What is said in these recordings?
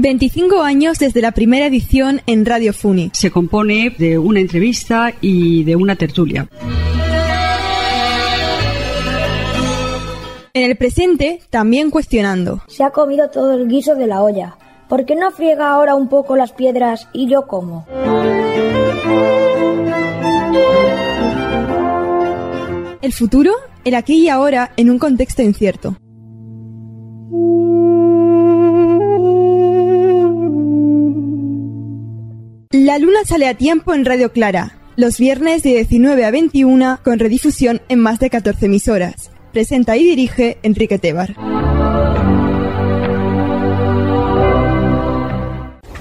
25 años desde la primera edición en Radio Funi. Se compone de una entrevista y de una tertulia. En el presente, también cuestionando. Se ha comido todo el guiso de la olla. ¿Por qué no friega ahora un poco las piedras y yo como? El futuro, el aquí y ahora, en un contexto incierto. La luna sale a tiempo en Radio Clara, los viernes de 19 a 21 con redifusión en más de 14 emisoras. Presenta y dirige Enrique Tebar.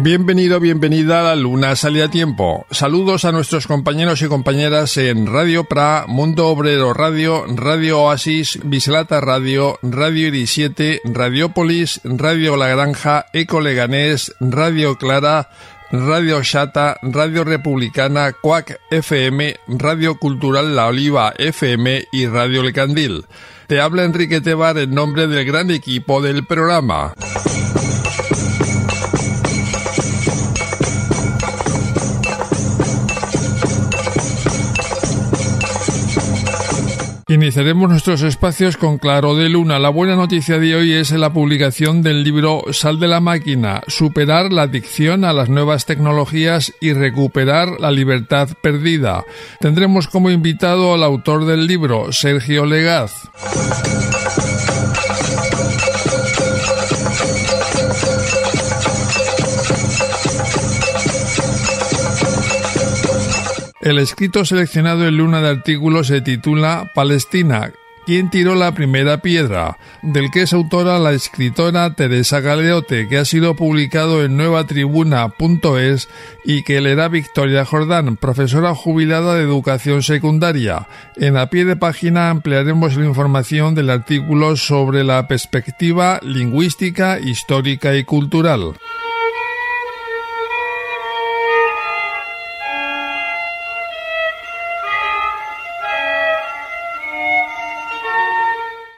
Bienvenido, bienvenida a la Luna Sale a Tiempo. Saludos a nuestros compañeros y compañeras en Radio Pra, Mundo Obrero Radio, Radio Oasis, Bislata Radio, Radio Iris 7, Radiopolis, Radio La Granja, Eco Leganés, Radio Clara, Radio Chata, Radio Republicana, Cuac FM, Radio Cultural La Oliva FM y Radio El Candil. Te habla Enrique Tebar en nombre del gran equipo del programa. Iniciaremos nuestros espacios con Claro de Luna. La buena noticia de hoy es la publicación del libro Sal de la máquina, superar la adicción a las nuevas tecnologías y recuperar la libertad perdida. Tendremos como invitado al autor del libro, Sergio Legaz. El escrito seleccionado en Luna de artículos se titula Palestina, ¿Quién tiró la primera piedra? del que es autora la escritora Teresa Galeote, que ha sido publicado en nuevatribuna.es y que leerá Victoria Jordán, profesora jubilada de educación secundaria. En a pie de página ampliaremos la información del artículo sobre la perspectiva lingüística, histórica y cultural.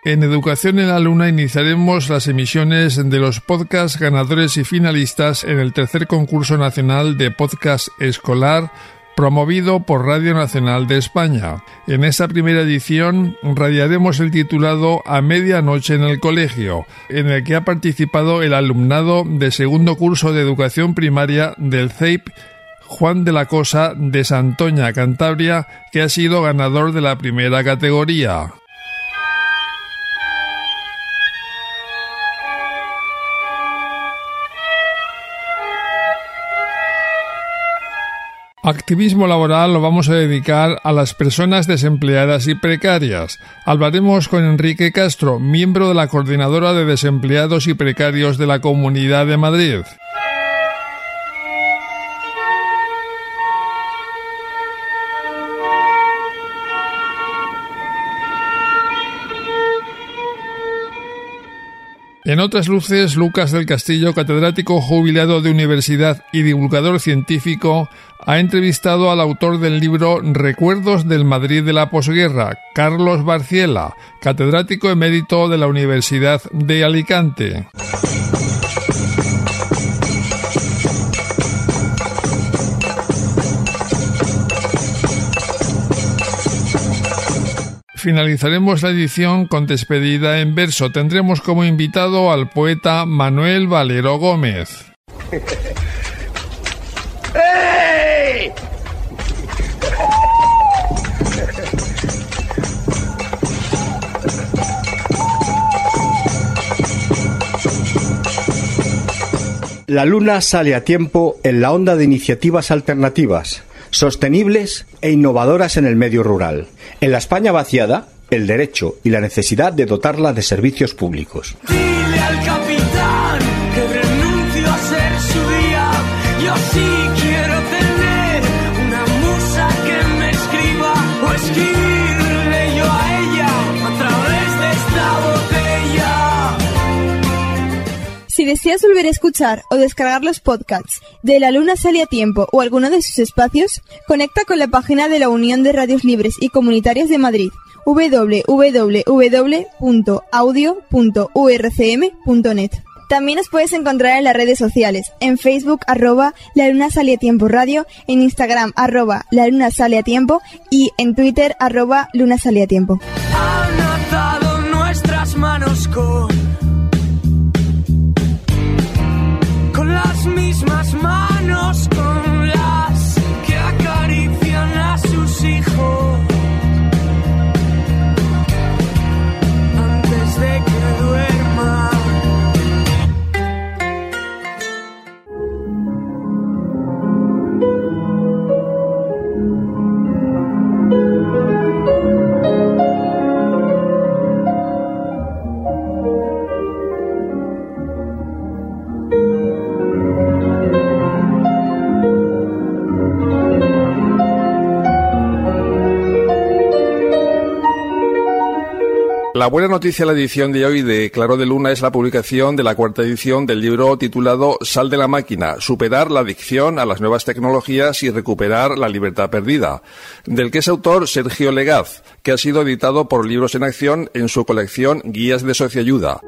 En Educación en la Luna iniciaremos las emisiones de los podcasts ganadores y finalistas en el tercer concurso nacional de podcast escolar promovido por Radio Nacional de España. En esta primera edición radiaremos el titulado A medianoche en el colegio, en el que ha participado el alumnado de segundo curso de educación primaria del CEIP Juan de la Cosa de Santoña, Cantabria, que ha sido ganador de la primera categoría. Activismo laboral lo vamos a dedicar a las personas desempleadas y precarias. Hablaremos con Enrique Castro, miembro de la Coordinadora de Desempleados y Precarios de la Comunidad de Madrid. En otras luces, Lucas del Castillo, catedrático jubilado de universidad y divulgador científico, ha entrevistado al autor del libro Recuerdos del Madrid de la posguerra, Carlos Barciela, catedrático emérito de la Universidad de Alicante. Finalizaremos la edición con despedida en verso. Tendremos como invitado al poeta Manuel Valero Gómez. La luna sale a tiempo en la onda de iniciativas alternativas sostenibles e innovadoras en el medio rural. En la España vaciada, el derecho y la necesidad de dotarla de servicios públicos. Deseas volver a escuchar o descargar los podcasts de La Luna Sale a Tiempo o alguno de sus espacios, conecta con la página de la Unión de Radios Libres y Comunitarias de Madrid www.audio.urcm.net. También nos puedes encontrar en las redes sociales, en Facebook arroba La Luna Sale a Tiempo Radio, en Instagram arroba La Luna Sale a Tiempo y en Twitter arroba Luna Sale a Tiempo. Han atado nuestras manos con manos con La buena noticia de la edición de hoy de Claro de Luna es la publicación de la cuarta edición del libro titulado Sal de la máquina, superar la adicción a las nuevas tecnologías y recuperar la libertad perdida, del que es autor Sergio Legaz, que ha sido editado por Libros en Acción en su colección Guías de Sociayuda.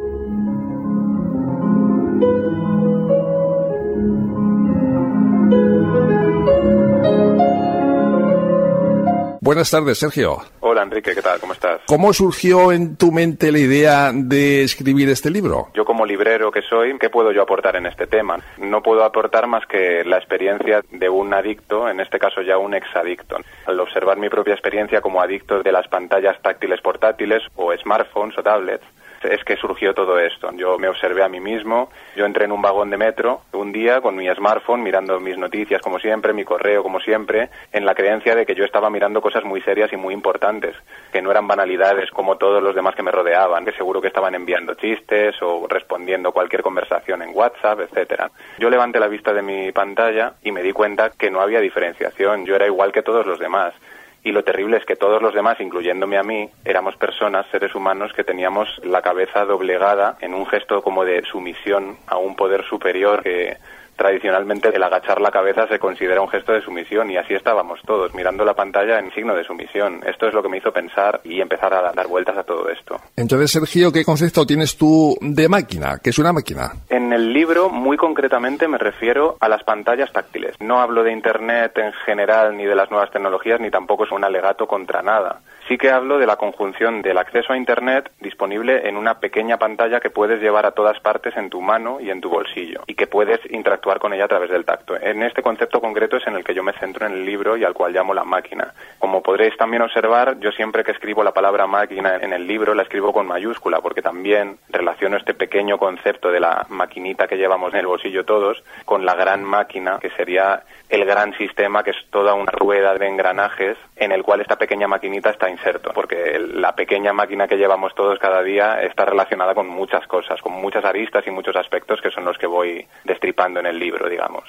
Buenas tardes, Sergio. Hola Enrique, ¿qué tal? ¿Cómo estás? ¿Cómo surgió en tu mente la idea de escribir este libro? Yo como librero que soy, ¿qué puedo yo aportar en este tema? No puedo aportar más que la experiencia de un adicto, en este caso ya un exadicto. Al observar mi propia experiencia como adicto de las pantallas táctiles portátiles o smartphones o tablets, es que surgió todo esto. Yo me observé a mí mismo, yo entré en un vagón de metro un día con mi smartphone mirando mis noticias como siempre, mi correo como siempre, en la creencia de que yo estaba mirando cosas muy serias y muy importantes, que no eran banalidades como todos los demás que me rodeaban, que seguro que estaban enviando chistes o respondiendo cualquier conversación en WhatsApp, etcétera. Yo levanté la vista de mi pantalla y me di cuenta que no había diferenciación, yo era igual que todos los demás. Y lo terrible es que todos los demás, incluyéndome a mí, éramos personas, seres humanos, que teníamos la cabeza doblegada en un gesto como de sumisión a un poder superior que tradicionalmente el agachar la cabeza se considera un gesto de sumisión y así estábamos todos mirando la pantalla en signo de sumisión. Esto es lo que me hizo pensar y empezar a dar vueltas a todo esto. Entonces, Sergio, ¿qué concepto tienes tú de máquina? ¿Qué es una máquina? En el libro, muy concretamente, me refiero a las pantallas táctiles. No hablo de Internet en general ni de las nuevas tecnologías, ni tampoco es un alegato contra nada. Sí que hablo de la conjunción del acceso a Internet disponible en una pequeña pantalla que puedes llevar a todas partes en tu mano y en tu bolsillo y que puedes interactuar con ella a través del tacto. En este concepto concreto es en el que yo me centro en el libro y al cual llamo la máquina. Como podréis también observar, yo siempre que escribo la palabra máquina en el libro la escribo con mayúscula porque también relaciono este pequeño concepto de la maquinita que llevamos en el bolsillo todos con la gran máquina que sería el gran sistema que es toda una rueda de engranajes en el cual esta pequeña maquinita está inserto, porque la pequeña máquina que llevamos todos cada día está relacionada con muchas cosas, con muchas aristas y muchos aspectos que son los que voy destripando en el libro, digamos.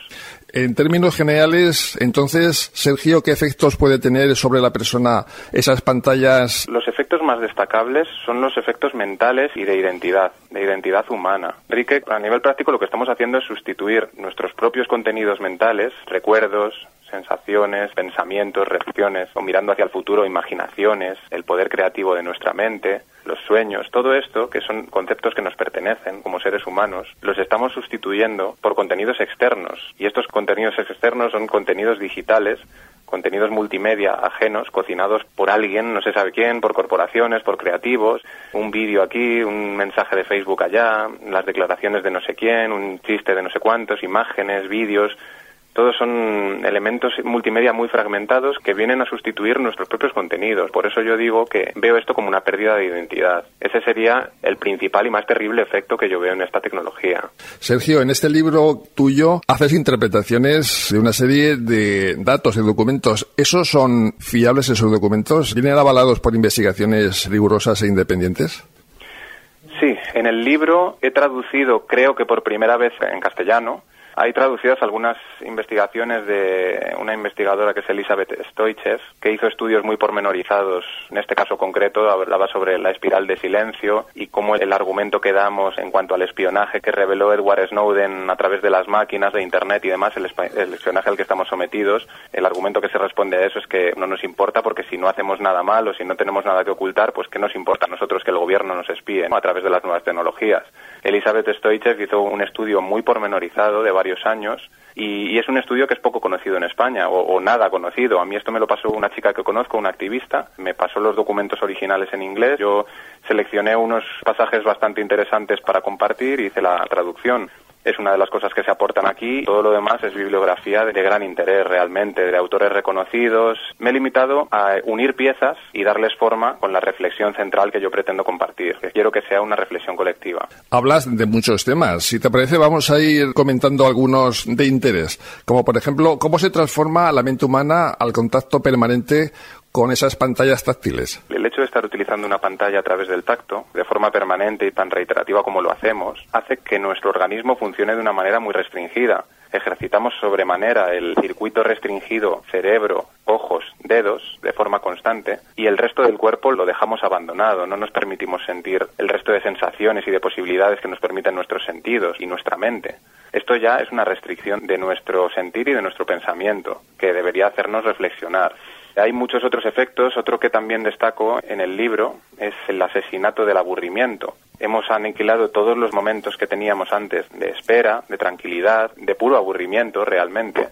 En términos generales, entonces, Sergio, ¿qué efectos puede tener sobre la persona esas pantallas? Los efectos más destacables son los efectos mentales y de identidad, de identidad humana. Enrique, a nivel práctico lo que estamos haciendo es sustituir nuestros propios contenidos mentales, recuerdos, sensaciones, pensamientos, reacciones, o mirando hacia el futuro, imaginaciones, el poder creativo de nuestra mente, los sueños, todo esto, que son conceptos que nos pertenecen como seres humanos, los estamos sustituyendo por contenidos externos. Y estos contenidos externos son contenidos digitales contenidos multimedia ajenos, cocinados por alguien, no se sabe quién, por corporaciones, por creativos, un vídeo aquí, un mensaje de Facebook allá, las declaraciones de no sé quién, un chiste de no sé cuántos, imágenes, vídeos, todos son elementos multimedia muy fragmentados que vienen a sustituir nuestros propios contenidos. Por eso yo digo que veo esto como una pérdida de identidad. Ese sería el principal y más terrible efecto que yo veo en esta tecnología. Sergio, en este libro tuyo haces interpretaciones de una serie de datos, de documentos. ¿Esos son fiables esos documentos? ¿Vienen avalados por investigaciones rigurosas e independientes? Sí, en el libro he traducido, creo que por primera vez en castellano, Hay traducidas algunas investigaciones de una investigadora que es Elizabeth Stoichev, que hizo estudios muy pormenorizados. En este caso concreto hablaba sobre la espiral de silencio y cómo el argumento que damos en cuanto al espionaje que reveló Edward Snowden a través de las máquinas de Internet y demás, el, el espionaje al que estamos sometidos, el argumento que se responde a eso es que no nos importa porque si no hacemos nada mal o si no tenemos nada que ocultar, pues ¿qué nos importa a nosotros que el gobierno nos espíe a través de las nuevas tecnologías? Elizabeth Stoichev hizo un estudio muy pormenorizado de varios años y, es un estudio que es poco conocido en España o, nada conocido. A mí esto me lo pasó una chica que conozco, una activista, me pasó los documentos originales en inglés, yo seleccioné unos pasajes bastante interesantes para compartir y hice la traducción es una de las cosas que se aportan aquí. Todo lo demás es bibliografía de gran interés realmente, de autores reconocidos. Me he limitado a unir piezas y darles forma con la reflexión central que yo pretendo compartir. Quiero que sea una reflexión colectiva. Hablas de muchos temas. Si te parece, vamos a ir comentando algunos de interés, como por ejemplo, cómo se transforma la mente humana al contacto permanente El hecho de estar utilizando una pantalla a través del tacto, de forma permanente y tan reiterativa como lo hacemos, hace que nuestro organismo funcione de una manera muy restringida. Ejercitamos sobremanera el circuito restringido cerebro, ojos, dedos de forma constante y el resto del cuerpo lo dejamos abandonado, no nos permitimos sentir el resto de sensaciones y de posibilidades que nos permiten nuestros sentidos y nuestra mente. Esto ya es una restricción de nuestro sentir y de nuestro pensamiento, que debería hacernos reflexionar. Hay muchos otros efectos. Otro que también destaco en el libro es el asesinato del aburrimiento. Hemos aniquilado todos los momentos que teníamos antes de espera, de tranquilidad, de puro aburrimiento realmente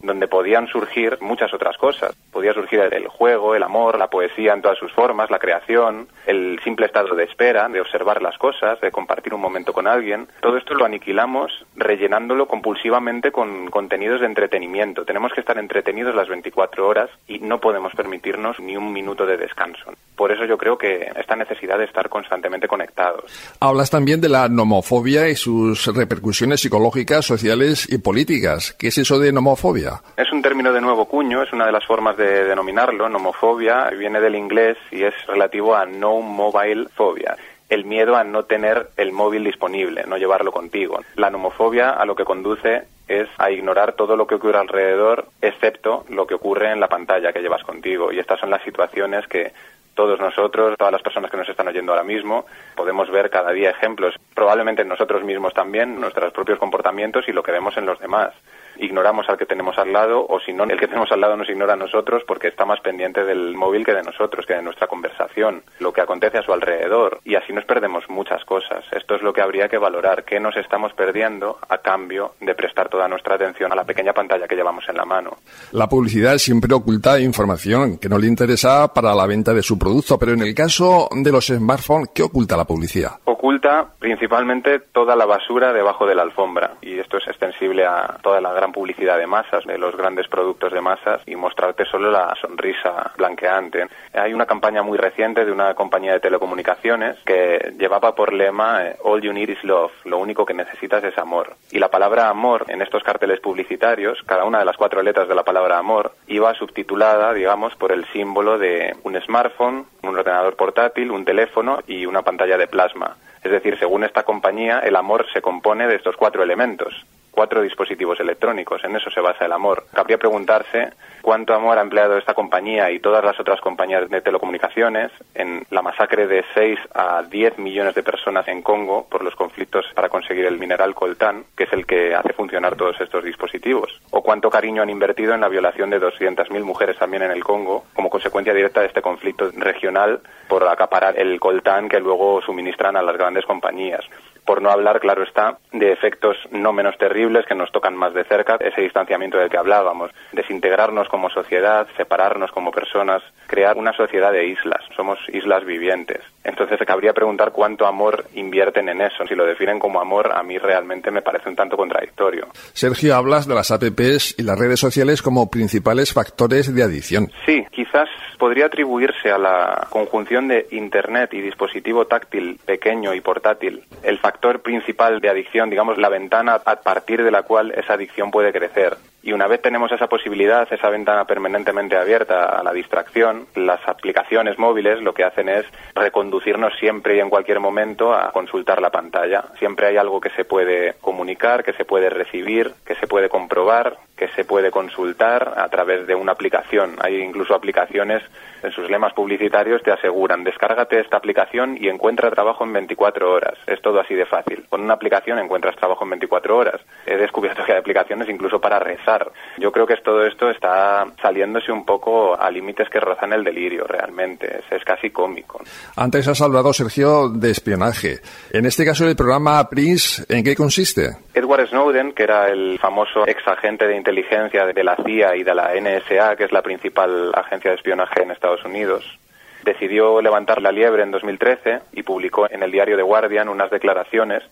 donde podían surgir muchas otras cosas. Podía surgir el juego, el amor, la poesía en todas sus formas, la creación, el simple estado de espera, de observar las cosas, de compartir un momento con alguien. Todo esto lo aniquilamos rellenándolo compulsivamente con contenidos de entretenimiento. Tenemos que estar entretenidos las 24 horas y no podemos permitirnos ni un minuto de descanso. Por eso yo creo que esta necesidad de estar constantemente conectados. Hablas también de la nomofobia y sus repercusiones psicológicas, sociales y políticas. ¿Qué es eso de nomofobia? Es un término de nuevo cuño, es una de las formas de denominarlo, nomofobia, viene del inglés y es relativo a no mobile phobia el miedo a no tener el móvil disponible, no llevarlo contigo. La nomofobia a lo que conduce es a ignorar todo lo que ocurre alrededor, excepto lo que ocurre en la pantalla que llevas contigo. Y estas son las situaciones que todos nosotros, todas las personas que nos están oyendo ahora mismo, podemos ver cada día ejemplos, probablemente nosotros mismos también, nuestros propios comportamientos y lo que vemos en los demás ignoramos al que tenemos al lado o si no, el que tenemos al lado nos ignora a nosotros porque está más pendiente del móvil que de nosotros, que de nuestra conversación, lo que acontece a su alrededor y así nos perdemos muchas cosas. Esto es lo que habría que valorar, qué nos estamos perdiendo a cambio de prestar toda nuestra atención a la pequeña pantalla que llevamos en la mano. La publicidad siempre oculta información que no le interesa para la venta de su producto, pero en el caso de los smartphones, ¿qué oculta la publicidad? Oculta principalmente toda la basura debajo de la alfombra y esto es extensible a toda la gran publicidad de masas, de los grandes productos de masas y mostrarte solo la sonrisa blanqueante. Hay una campaña muy reciente de una compañía de telecomunicaciones que llevaba por lema eh, All you need is love, lo único que necesitas es amor. Y la palabra amor en estos carteles publicitarios, cada una de las cuatro letras de la palabra amor, iba subtitulada, digamos, por el símbolo de un smartphone, un ordenador portátil, un teléfono y una pantalla de plasma. Es decir, según esta compañía, el amor se compone de estos cuatro elementos cuatro dispositivos electrónicos. En eso se basa el amor. Cabría preguntarse cuánto amor ha empleado esta compañía y todas las otras compañías de telecomunicaciones en la masacre de 6 a 10 millones de personas en Congo por los conflictos para conseguir el mineral coltán, que es el que hace funcionar todos estos dispositivos. O cuánto cariño han invertido en la violación de 200.000 mujeres también en el Congo como consecuencia directa de este conflicto regional por acaparar el coltán que luego suministran a las grandes compañías por no hablar, claro está, de efectos no menos terribles que nos tocan más de cerca, ese distanciamiento del que hablábamos, desintegrarnos como sociedad, separarnos como personas, crear una sociedad de islas, somos islas vivientes. Entonces se cabría preguntar cuánto amor invierten en eso. Si lo definen como amor, a mí realmente me parece un tanto contradictorio. Sergio, hablas de las apps y las redes sociales como principales factores de adicción. Sí, quizás podría atribuirse a la conjunción de Internet y dispositivo táctil pequeño y portátil el factor principal de adicción, digamos, la ventana a partir de la cual esa adicción puede crecer. Y una vez tenemos esa posibilidad, esa ventana permanentemente abierta a la distracción, las aplicaciones móviles lo que hacen es reconducirnos siempre y en cualquier momento a consultar la pantalla. Siempre hay algo que se puede comunicar, que se puede recibir, que se puede comprobar, que se puede consultar a través de una aplicación. Hay incluso aplicaciones en sus lemas publicitarios te aseguran, descárgate esta aplicación y encuentra trabajo en 24 horas. Es todo así de fácil. Con una aplicación encuentras trabajo en 24 horas. He descubierto que hay aplicaciones incluso para rezar. Yo creo que todo esto está saliéndose un poco a límites que rozan el delirio realmente. Es, es casi cómico. Antes has hablado, Sergio, de espionaje. En este caso, el programa Prince, ¿en qué consiste? Edward Snowden, que era el famoso ex agente de inteligencia de la CIA y de la NSA, que es la principal agencia de espionaje en Estados Unidos, decidió levantar la liebre en 2013 y publicó en el diario The Guardian unas declaraciones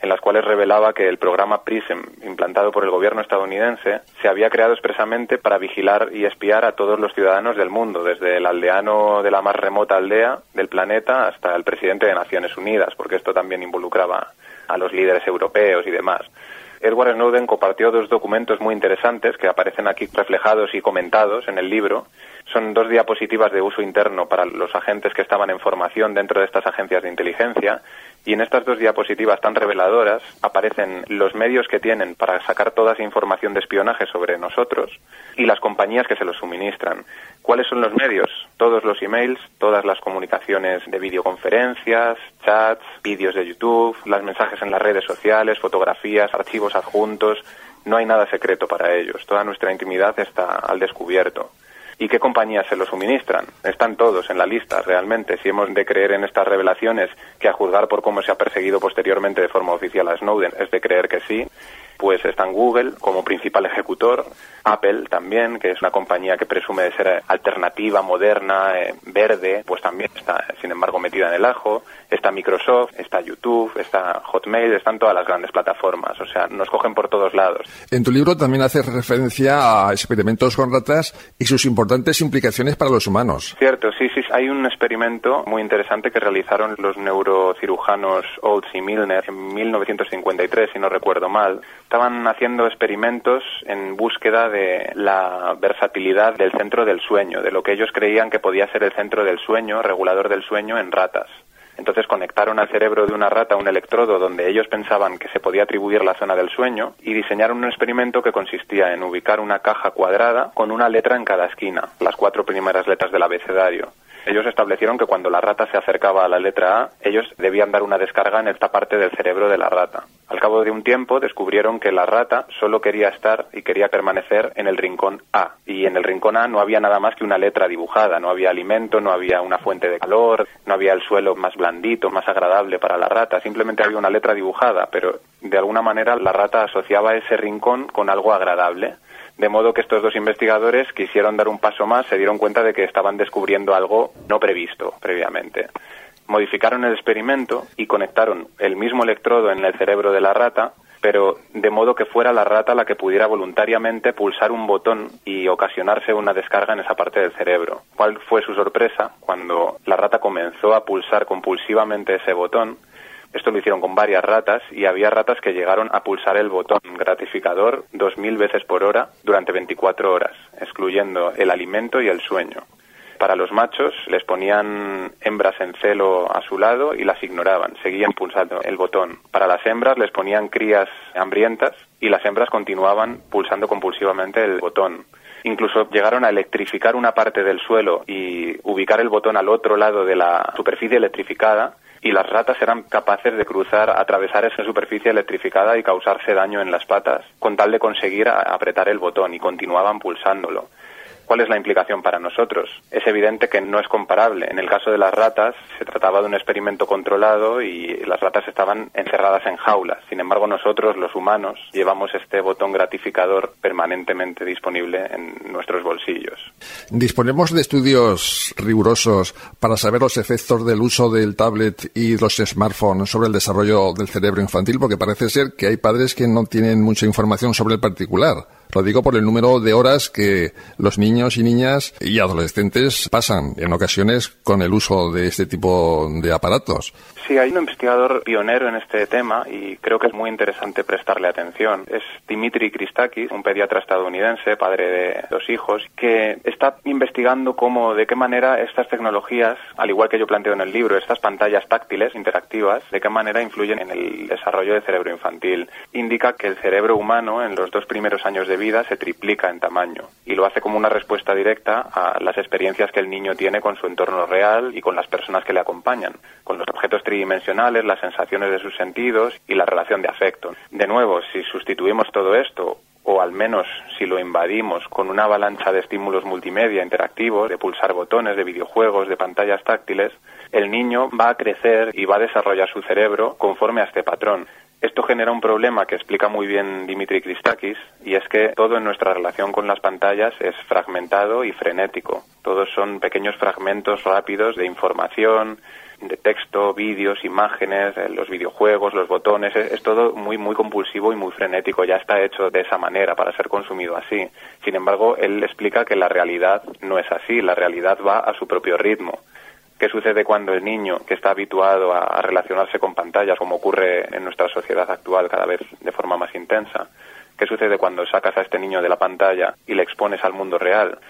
en las cuales revelaba que el programa PRISM, implantado por el gobierno estadounidense, se había creado expresamente para vigilar y espiar a todos los ciudadanos del mundo, desde el aldeano de la más remota aldea del planeta hasta el presidente de Naciones Unidas, porque esto también involucraba a los líderes europeos y demás. Edward Snowden compartió dos documentos muy interesantes que aparecen aquí reflejados y comentados en el libro. Son dos diapositivas de uso interno para los agentes que estaban en formación dentro de estas agencias de inteligencia y en estas dos diapositivas tan reveladoras aparecen los medios que tienen para sacar toda esa información de espionaje sobre nosotros y las compañías que se los suministran. ¿Cuáles son los medios? Todos los emails, todas las comunicaciones de videoconferencias, chats, vídeos de YouTube, los mensajes en las redes sociales, fotografías, archivos adjuntos. No hay nada secreto para ellos. Toda nuestra intimidad está al descubierto. ¿Y qué compañías se lo suministran? Están todos en la lista, realmente. Si hemos de creer en estas revelaciones, que a juzgar por cómo se ha perseguido posteriormente de forma oficial a Snowden, es de creer que sí, pues están Google como principal ejecutor, Apple también, que es una compañía que presume de ser alternativa, moderna, eh, verde, pues también está, sin embargo, metida en el ajo. Está Microsoft, está YouTube, está Hotmail, están todas las grandes plataformas. O sea, nos cogen por todos lados. En tu libro también haces referencia a experimentos con ratas y sus importantes implicaciones para los humanos. Cierto, sí, sí. Hay un experimento muy interesante que realizaron los neurocirujanos Olds y Milner en 1953, si no recuerdo mal. Estaban haciendo experimentos en búsqueda de la versatilidad del centro del sueño, de lo que ellos creían que podía ser el centro del sueño, regulador del sueño en ratas. Entonces conectaron al cerebro de una rata un electrodo donde ellos pensaban que se podía atribuir la zona del sueño y diseñaron un experimento que consistía en ubicar una caja cuadrada con una letra en cada esquina, las cuatro primeras letras del abecedario. Ellos establecieron que cuando la rata se acercaba a la letra A, ellos debían dar una descarga en esta parte del cerebro de la rata. Al cabo de un tiempo descubrieron que la rata solo quería estar y quería permanecer en el rincón A. Y en el rincón A no había nada más que una letra dibujada, no había alimento, no había una fuente de calor, no había el suelo más blandito, más agradable para la rata, simplemente había una letra dibujada, pero de alguna manera la rata asociaba ese rincón con algo agradable. De modo que estos dos investigadores quisieron dar un paso más, se dieron cuenta de que estaban descubriendo algo no previsto previamente. Modificaron el experimento y conectaron el mismo electrodo en el cerebro de la rata, pero de modo que fuera la rata la que pudiera voluntariamente pulsar un botón y ocasionarse una descarga en esa parte del cerebro. ¿Cuál fue su sorpresa cuando la rata comenzó a pulsar compulsivamente ese botón? Esto lo hicieron con varias ratas y había ratas que llegaron a pulsar el botón gratificador 2.000 veces por hora durante 24 horas, excluyendo el alimento y el sueño. Para los machos les ponían hembras en celo a su lado y las ignoraban, seguían pulsando el botón. Para las hembras les ponían crías hambrientas y las hembras continuaban pulsando compulsivamente el botón. Incluso llegaron a electrificar una parte del suelo y ubicar el botón al otro lado de la superficie electrificada y las ratas eran capaces de cruzar, atravesar esa superficie electrificada y causarse daño en las patas, con tal de conseguir apretar el botón y continuaban pulsándolo. ¿Cuál es la implicación para nosotros? Es evidente que no es comparable. En el caso de las ratas se trataba de un experimento controlado y las ratas estaban encerradas en jaulas. Sin embargo, nosotros, los humanos, llevamos este botón gratificador permanentemente disponible en nuestros bolsillos. ¿Disponemos de estudios rigurosos para saber los efectos del uso del tablet y los smartphones sobre el desarrollo del cerebro infantil? Porque parece ser que hay padres que no tienen mucha información sobre el particular. Lo digo por el número de horas que los niños y niñas y adolescentes pasan en ocasiones con el uso de este tipo de aparatos. Sí, hay un investigador pionero en este tema y creo que es muy interesante prestarle atención. Es Dimitri Christakis, un pediatra estadounidense, padre de dos hijos, que está investigando cómo, de qué manera estas tecnologías, al igual que yo planteo en el libro, estas pantallas táctiles interactivas, de qué manera influyen en el desarrollo del cerebro infantil. Indica que el cerebro humano en los dos primeros años de vida se triplica en tamaño y lo hace como una respuesta directa a las experiencias que el niño tiene con su entorno real y con las personas que le acompañan, con los objetos tridimensionales, las sensaciones de sus sentidos y la relación de afecto. De nuevo, si sustituimos todo esto o al menos si lo invadimos con una avalancha de estímulos multimedia interactivos, de pulsar botones, de videojuegos, de pantallas táctiles, el niño va a crecer y va a desarrollar su cerebro conforme a este patrón. Esto genera un problema que explica muy bien Dimitri Christakis y es que todo en nuestra relación con las pantallas es fragmentado y frenético. Todos son pequeños fragmentos rápidos de información, de texto, vídeos, imágenes, eh, los videojuegos, los botones, es, es, todo muy muy compulsivo y muy frenético, ya está hecho de esa manera para ser consumido así. Sin embargo, él explica que la realidad no es así, la realidad va a su propio ritmo. ¿Qué sucede cuando el niño, que está habituado a, relacionarse con pantallas, como ocurre en nuestra sociedad actual cada vez de forma más intensa, qué sucede cuando sacas a este niño de la pantalla y le expones al mundo real?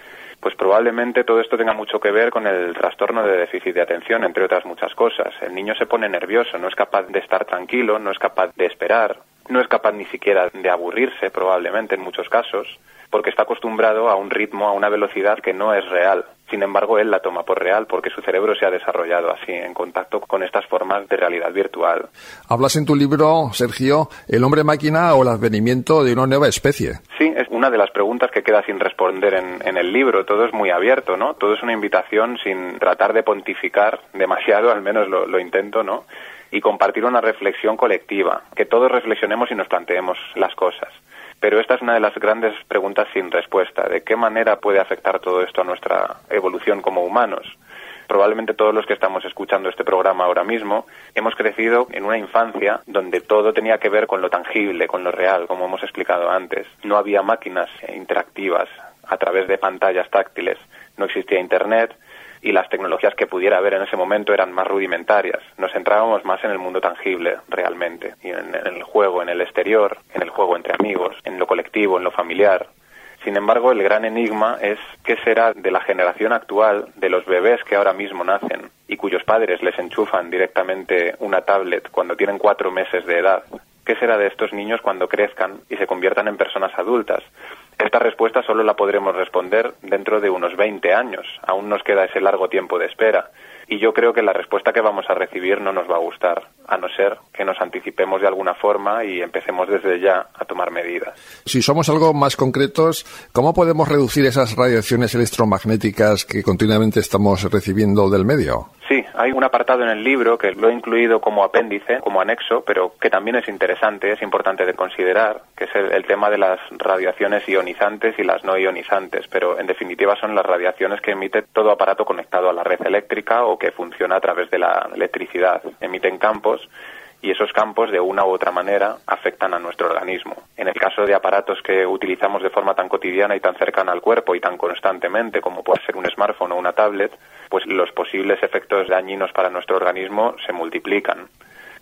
Pues probablemente todo esto tenga mucho que ver con el trastorno de déficit de atención, entre otras muchas cosas. El niño se pone nervioso, no es capaz de estar tranquilo, no es capaz de esperar, no es capaz ni siquiera de aburrirse, probablemente en muchos casos, porque está acostumbrado a un ritmo, a una velocidad que no es real. Sin embargo, él la toma por real porque su cerebro se ha desarrollado así, en contacto con estas formas de realidad virtual. Hablas en tu libro, Sergio, el hombre máquina o el advenimiento de una nueva especie. Sí, es una de las preguntas que queda sin responder en, en, el libro. Todo es muy abierto, ¿no? Todo es una invitación sin tratar de pontificar demasiado, al menos lo, lo intento, ¿no? Y compartir una reflexión colectiva, que todos reflexionemos y nos planteemos las cosas. Pero esta es una de las grandes preguntas sin respuesta. ¿De qué manera puede afectar todo esto a nuestra evolución como humanos? Probablemente todos los que estamos escuchando este programa ahora mismo hemos crecido en una infancia donde todo tenía que ver con lo tangible, con lo real, como hemos explicado antes. No había máquinas interactivas a través de pantallas táctiles, no existía Internet, y las tecnologías que pudiera haber en ese momento eran más rudimentarias. Nos centrábamos más en el mundo tangible, realmente, y en, en, el juego, en el exterior, en el juego entre amigos, en lo colectivo, en lo familiar. Sin embargo, el gran enigma es qué será de la generación actual, de los bebés que ahora mismo nacen y cuyos padres les enchufan directamente una tablet cuando tienen cuatro meses de edad. ¿Qué será de estos niños cuando crezcan y se conviertan en personas adultas? Esta respuesta solo la podremos responder dentro de unos 20 años. Aún nos queda ese largo tiempo de espera. Y yo creo que la respuesta que vamos a recibir no nos va a gustar, a no ser que nos anticipemos de alguna forma y empecemos desde ya a tomar medidas. Si somos algo más concretos, ¿cómo podemos reducir esas radiaciones electromagnéticas que continuamente estamos recibiendo del medio? Sí, hay un apartado en el libro que lo he incluido como apéndice, como anexo, pero que también es interesante, es importante de considerar, que es el, tema de las radiaciones ionizantes y las no ionizantes, pero en definitiva son las radiaciones que emite todo aparato conectado a la red eléctrica o que funciona a través de la electricidad. Emiten campos y esos campos de una u otra manera afectan a nuestro organismo. En el caso de aparatos que utilizamos de forma tan cotidiana y tan cercana al cuerpo y tan constantemente como puede ser un smartphone o una tablet, pues los posibles efectos dañinos para nuestro organismo se multiplican.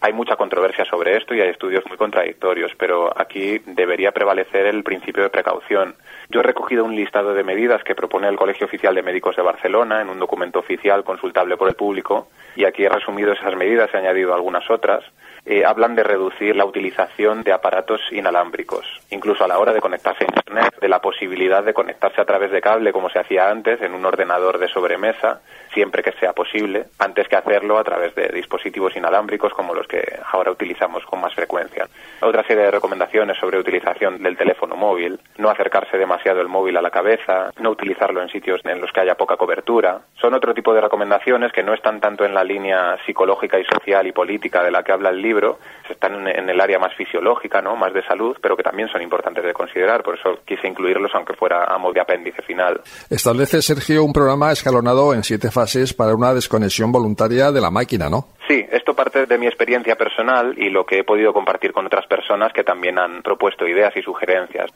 Hay mucha controversia sobre esto y hay estudios muy contradictorios, pero aquí debería prevalecer el principio de precaución. Yo he recogido un listado de medidas que propone el Colegio Oficial de Médicos de Barcelona en un documento oficial consultable por el público y aquí he resumido esas medidas, he añadido algunas otras. Eh, hablan de reducir la utilización de aparatos inalámbricos, incluso a la hora de conectarse a Internet, de la posibilidad de conectarse a través de cable como se hacía antes en un ordenador de sobremesa, siempre que sea posible, antes que hacerlo a través de dispositivos inalámbricos como los que ahora utilizamos con más frecuencia. Otra serie de recomendaciones sobre utilización del teléfono móvil, no acercarse demasiado el móvil a la cabeza, no utilizarlo en sitios en los que haya poca cobertura. Son otro tipo de recomendaciones que no están tanto en la línea psicológica y social y política de la que habla el libro, están en el área más fisiológica, ¿no? más de salud, pero que también son importantes de considerar, por eso quise incluirlos aunque fuera a modo de apéndice final. Establece, Sergio, un programa escalonado en siete fases para una desconexión voluntaria de la máquina, ¿no? Sí, esto parte de mi experiencia personal y lo que he podido compartir con otras personas que también han propuesto ideas y sugerencias.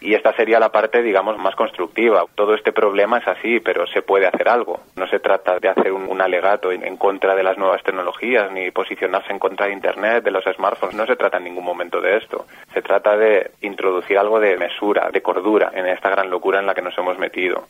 Y esta sería la parte, digamos, más constructiva. Todo este problema es así, pero se puede hacer algo. No se trata de hacer un, alegato en, en, contra de las nuevas tecnologías, ni posicionarse en contra de Internet, de los smartphones. No se trata en ningún momento de esto. Se trata de introducir algo de mesura, de cordura en esta gran locura en la que nos hemos metido.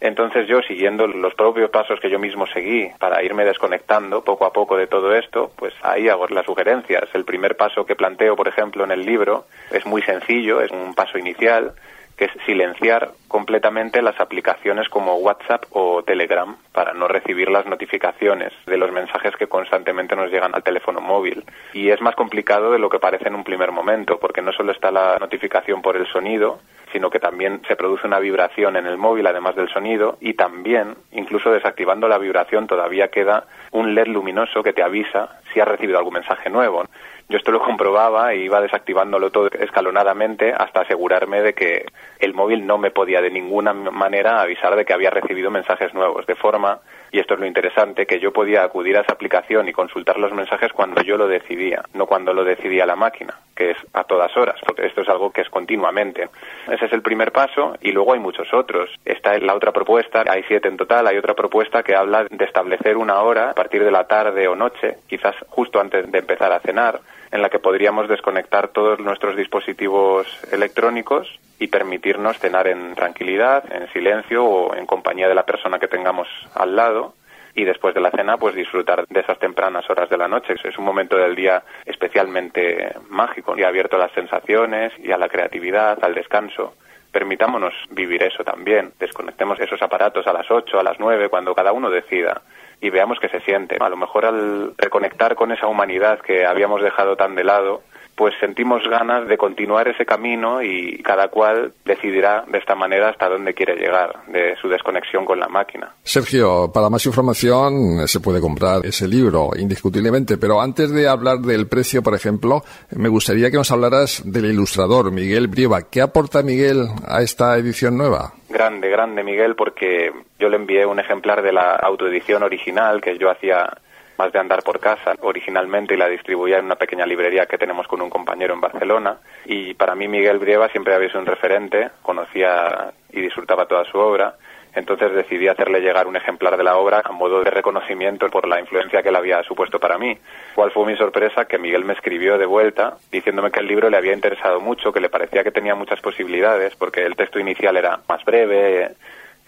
Entonces yo, siguiendo los propios pasos que yo mismo seguí para irme desconectando poco a poco de todo esto, pues ahí hago las sugerencias. El primer paso que planteo, por ejemplo, en el libro es muy sencillo, es un paso inicial, que es silenciar completamente las aplicaciones como WhatsApp o Telegram para no recibir las notificaciones de los mensajes que constantemente nos llegan al teléfono móvil. Y es más complicado de lo que parece en un primer momento, porque no solo está la notificación por el sonido, sino que también se produce una vibración en el móvil además del sonido y también, incluso desactivando la vibración, todavía queda un LED luminoso que te avisa si has recibido algún mensaje nuevo. Yo esto lo comprobaba e iba desactivándolo todo escalonadamente hasta asegurarme de que el móvil no me podía de ninguna manera avisar de que había recibido mensajes nuevos, de forma, y esto es lo interesante, que yo podía acudir a esa aplicación y consultar los mensajes cuando yo lo decidía, no cuando lo decidía la máquina, que es a todas horas, porque esto es algo que es continuamente. Ese es el primer paso y luego hay muchos otros. Esta es la otra propuesta, hay siete en total, hay otra propuesta que habla de establecer una hora a partir de la tarde o noche, quizás justo antes de empezar a cenar, en la que podríamos desconectar todos nuestros dispositivos electrónicos y permitirnos cenar en tranquilidad, en silencio o en compañía de la persona que tengamos al lado y después de la cena pues disfrutar de esas tempranas horas de la noche. Es un momento del día especialmente mágico y abierto a las sensaciones y a la creatividad, al descanso. Permitámonos vivir eso también. Desconectemos esos aparatos a las 8, a las 9, cuando cada uno decida y veamos qué se siente. A lo mejor al reconectar con esa humanidad que habíamos dejado tan de lado, pues sentimos ganas de continuar ese camino y cada cual decidirá de esta manera hasta dónde quiere llegar de su desconexión con la máquina. Sergio, para más información se puede comprar ese libro, indiscutiblemente, pero antes de hablar del precio, por ejemplo, me gustaría que nos hablaras del ilustrador, Miguel Brieva. ¿Qué aporta Miguel a esta edición nueva? Grande, grande Miguel, porque yo le envié un ejemplar de la autoedición original que yo hacía más de andar por casa originalmente y la distribuía en una pequeña librería que tenemos con un compañero en Barcelona. Y para mí Miguel Brieva siempre había sido un referente, conocía y disfrutaba toda su obra. Entonces decidí hacerle llegar un ejemplar de la obra a modo de reconocimiento por la influencia que él había supuesto para mí. ¿Cuál fue mi sorpresa? Que Miguel me escribió de vuelta diciéndome que el libro le había interesado mucho, que le parecía que tenía muchas posibilidades, porque el texto inicial era más breve,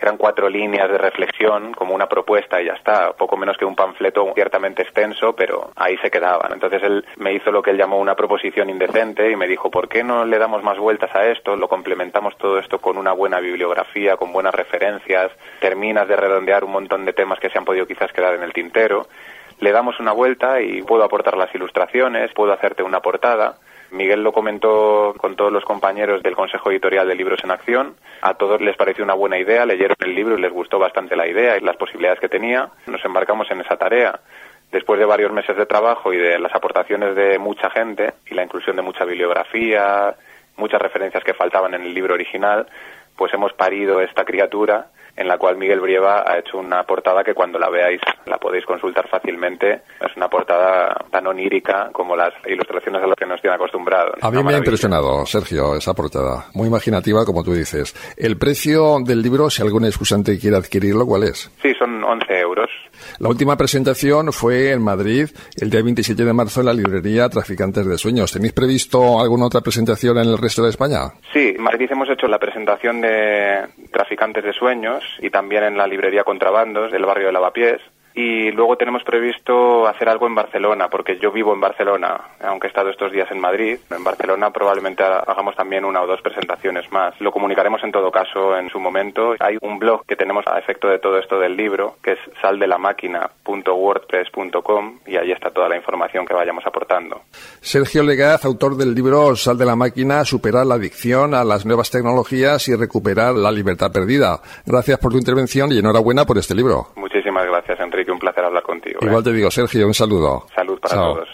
eran cuatro líneas de reflexión, como una propuesta y ya está, poco menos que un panfleto ciertamente extenso, pero ahí se quedaban. Entonces él me hizo lo que él llamó una proposición indecente y me dijo, ¿por qué no le damos más vueltas a esto? Lo complementamos todo esto con una buena bibliografía, con buenas referencias, terminas de redondear un montón de temas que se han podido quizás quedar en el tintero. Le damos una vuelta y puedo aportar las ilustraciones, puedo hacerte una portada Miguel lo comentó con todos los compañeros del Consejo Editorial de Libros en Acción. A todos les pareció una buena idea, leyeron el libro y les gustó bastante la idea y las posibilidades que tenía. Nos embarcamos en esa tarea. Después de varios meses de trabajo y de las aportaciones de mucha gente y la inclusión de mucha bibliografía, muchas referencias que faltaban en el libro original, pues hemos parido esta criatura en la cual Miguel Brieva ha hecho una portada que cuando la veáis la podéis consultar fácilmente. Es una portada tan onírica como las ilustraciones a las que nos tiene acostumbrado. A mí me ha impresionado, Sergio, esa portada. Muy imaginativa, como tú dices. ¿El precio del libro, si algún excusante quiere adquirirlo, cuál es? Sí, son 11 euros. La última presentación fue en Madrid el día 27 de marzo en la librería Traficantes de Sueños. ¿Tenéis previsto alguna otra presentación en el resto de España? Sí, en Madrid hemos hecho la presentación de Traficantes de Sueños y también en la librería Contrabandos del barrio de Lavapiés. Y luego tenemos previsto hacer algo en Barcelona, porque yo vivo en Barcelona, aunque he estado estos días en Madrid. En Barcelona probablemente hagamos también una o dos presentaciones más. Lo comunicaremos en todo caso en su momento. Hay un blog que tenemos a efecto de todo esto del libro, que es saldelamaquina.wordpress.com y ahí está toda la información que vayamos aportando. Sergio Legaz, autor del libro Sal de la máquina, superar la adicción a las nuevas tecnologías y recuperar la libertad perdida. Gracias por tu intervención y enhorabuena por este libro. Muchísimas gracias, Enrique. Un placer hablar contigo. Igual ¿eh? te digo, Sergio, un saludo. Salud para Chao. todos.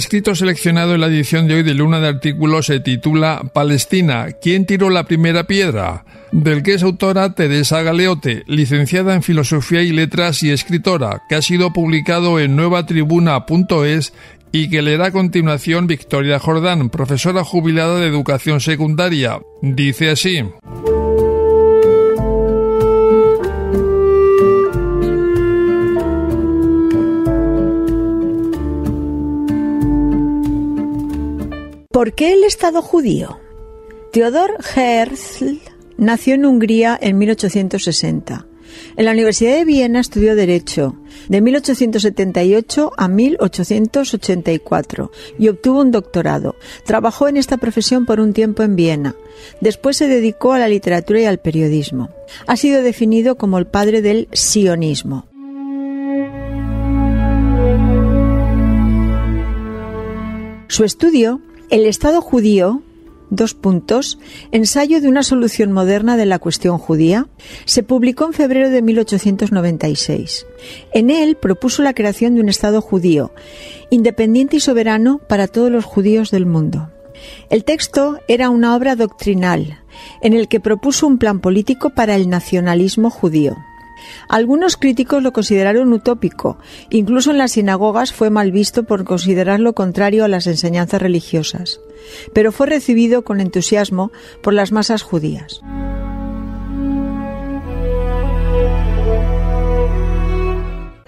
Escrito seleccionado en la edición de hoy de Luna de Artículos se titula Palestina, ¿quién tiró la primera piedra? Del que es autora Teresa Galeote, licenciada en Filosofía y Letras y escritora, que ha sido publicado en nuevatribuna.es y que leerá a continuación Victoria Jordán, profesora jubilada de educación secundaria. Dice así. ¿Por qué el Estado judío? Theodor Herzl nació en Hungría en 1860. En la Universidad de Viena estudió Derecho de 1878 a 1884 y obtuvo un doctorado. Trabajó en esta profesión por un tiempo en Viena. Después se dedicó a la literatura y al periodismo. Ha sido definido como el padre del sionismo. Su estudio el Estado judío, dos puntos, ensayo de una solución moderna de la cuestión judía, se publicó en febrero de 1896. En él propuso la creación de un Estado judío, independiente y soberano para todos los judíos del mundo. El texto era una obra doctrinal, en el que propuso un plan político para el nacionalismo judío. Algunos críticos lo consideraron utópico. Incluso en las sinagogas fue mal visto por considerarlo contrario a las enseñanzas religiosas. Pero fue recibido con entusiasmo por las masas judías.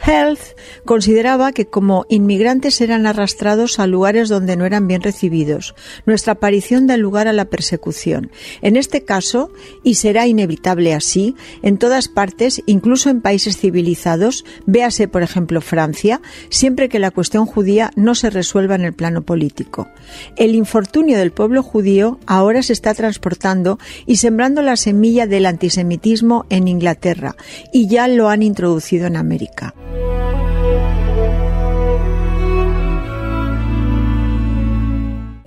Health consideraba que como inmigrantes eran arrastrados a lugares donde no eran bien recibidos. Nuestra aparición da lugar a la persecución. En este caso, y será inevitable así, en todas partes, incluso en países civilizados, véase por ejemplo Francia, siempre que la cuestión judía no se resuelva en el plano político. El infortunio del pueblo judío ahora se está transportando y sembrando la semilla del antisemitismo en Inglaterra, y ya lo han introducido en América.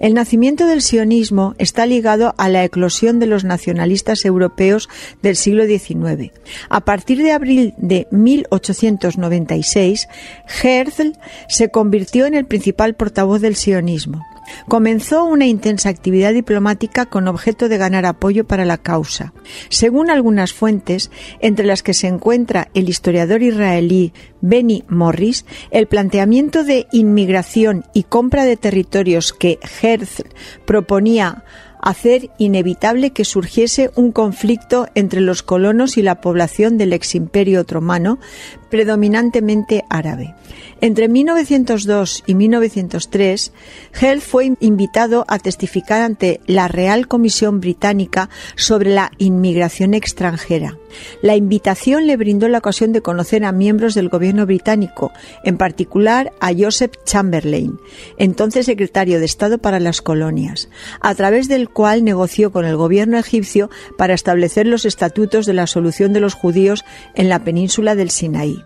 El nacimiento del sionismo está ligado a la eclosión de los nacionalistas europeos del siglo XIX. A partir de abril de 1896, Herzl se convirtió en el principal portavoz del sionismo. Comenzó una intensa actividad diplomática con objeto de ganar apoyo para la causa. Según algunas fuentes, entre las que se encuentra el historiador israelí Benny Morris, el planteamiento de inmigración y compra de territorios que Herzl proponía hacer inevitable que surgiese un conflicto entre los colonos y la población del ex imperio otomano, predominantemente árabe. Entre 1902 y 1903, Hell fue invitado a testificar ante la Real Comisión Británica sobre la inmigración extranjera. La invitación le brindó la ocasión de conocer a miembros del gobierno británico, en particular a Joseph Chamberlain, entonces secretario de Estado para las colonias, a través del cual negoció con el gobierno egipcio para establecer los estatutos de la solución de los judíos en la península del Sinaí.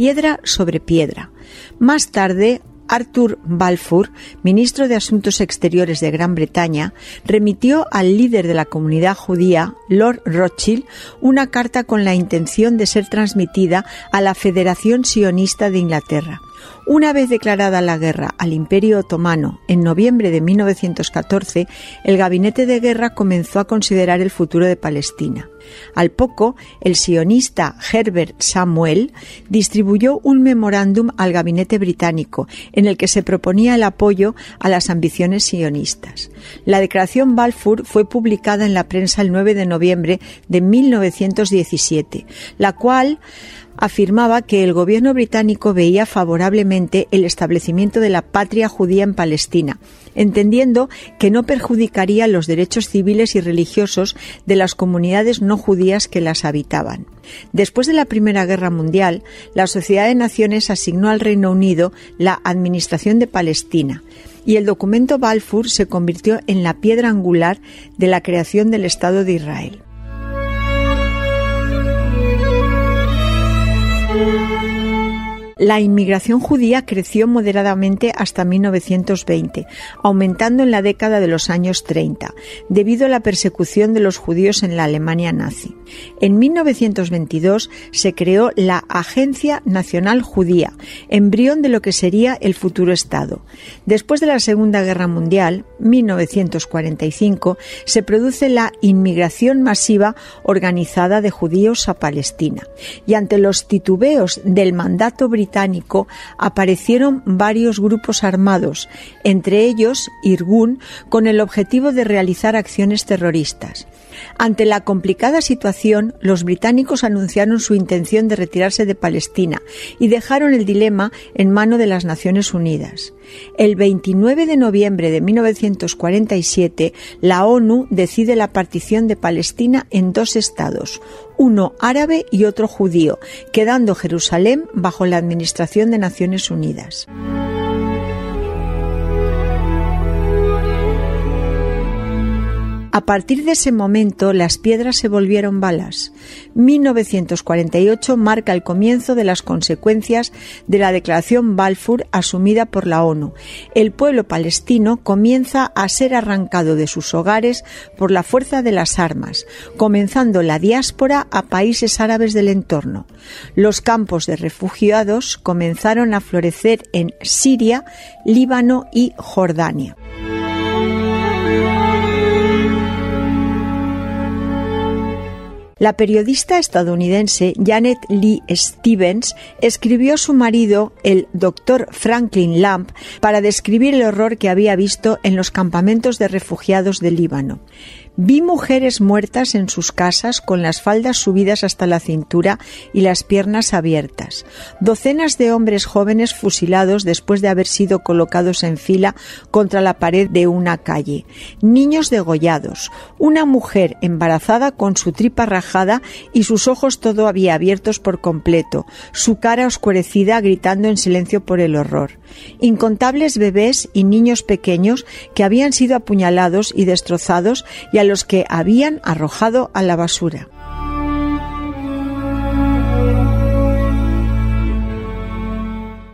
Piedra sobre piedra. Más tarde, Arthur Balfour, ministro de Asuntos Exteriores de Gran Bretaña, remitió al líder de la comunidad judía, Lord Rothschild, una carta con la intención de ser transmitida a la Federación Sionista de Inglaterra. Una vez declarada la guerra al Imperio Otomano en noviembre de 1914, el gabinete de guerra comenzó a considerar el futuro de Palestina. Al poco, el sionista Herbert Samuel distribuyó un memorándum al gabinete británico en el que se proponía el apoyo a las ambiciones sionistas. La declaración Balfour fue publicada en la prensa el 9 de noviembre de 1917, la cual afirmaba que el gobierno británico veía favorablemente el establecimiento de la patria judía en Palestina, entendiendo que no perjudicaría los derechos civiles y religiosos de las comunidades no judías que las habitaban. Después de la Primera Guerra Mundial, la Sociedad de Naciones asignó al Reino Unido la administración de Palestina, y el documento Balfour se convirtió en la piedra angular de la creación del Estado de Israel. La inmigración judía creció moderadamente hasta 1920, aumentando en la década de los años 30, debido a la persecución de los judíos en la Alemania nazi. En 1922 se creó la Agencia Nacional Judía, embrión de lo que sería el futuro Estado. Después de la Segunda Guerra Mundial, 1945, se produce la inmigración masiva organizada de judíos a Palestina. Y ante los titubeos del mandato británico aparecieron varios grupos armados, entre ellos Irgun, con el objetivo de realizar acciones terroristas. Ante la complicada situación, los británicos anunciaron su intención de retirarse de Palestina y dejaron el dilema en mano de las Naciones Unidas. El 29 de noviembre de 1947, la ONU decide la partición de Palestina en dos estados, uno árabe y otro judío, quedando Jerusalén bajo la administración de Naciones Unidas. A partir de ese momento, las piedras se volvieron balas. 1948 marca el comienzo de las consecuencias de la Declaración Balfour asumida por la ONU. El pueblo palestino comienza a ser arrancado de sus hogares por la fuerza de las armas, comenzando la diáspora a países árabes del entorno. Los campos de refugiados comenzaron a florecer en Siria, Líbano y Jordania. La periodista estadounidense Janet Lee Stevens escribió a su marido, el doctor Franklin Lamp, para describir el horror que había visto en los campamentos de refugiados del Líbano. Vi mujeres muertas en sus casas con las faldas subidas hasta la cintura y las piernas abiertas. Docenas de hombres jóvenes fusilados después de haber sido colocados en fila contra la pared de una calle. Niños degollados. Una mujer embarazada con su tripa rajada y sus ojos todavía abiertos por completo. Su cara oscurecida gritando en silencio por el horror. Incontables bebés y niños pequeños que habían sido apuñalados y destrozados y a los que habían arrojado a la basura.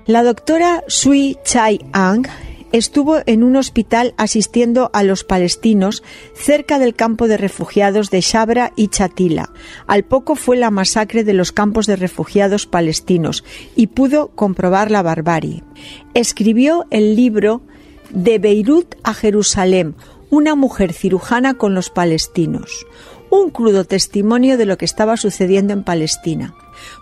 La doctora Sui Chai Ang estuvo en un hospital asistiendo a los palestinos cerca del campo de refugiados de Shabra y Chatila. Al poco fue la masacre de los campos de refugiados palestinos y pudo comprobar la barbarie. Escribió el libro De Beirut a Jerusalén, una mujer cirujana con los palestinos, un crudo testimonio de lo que estaba sucediendo en Palestina.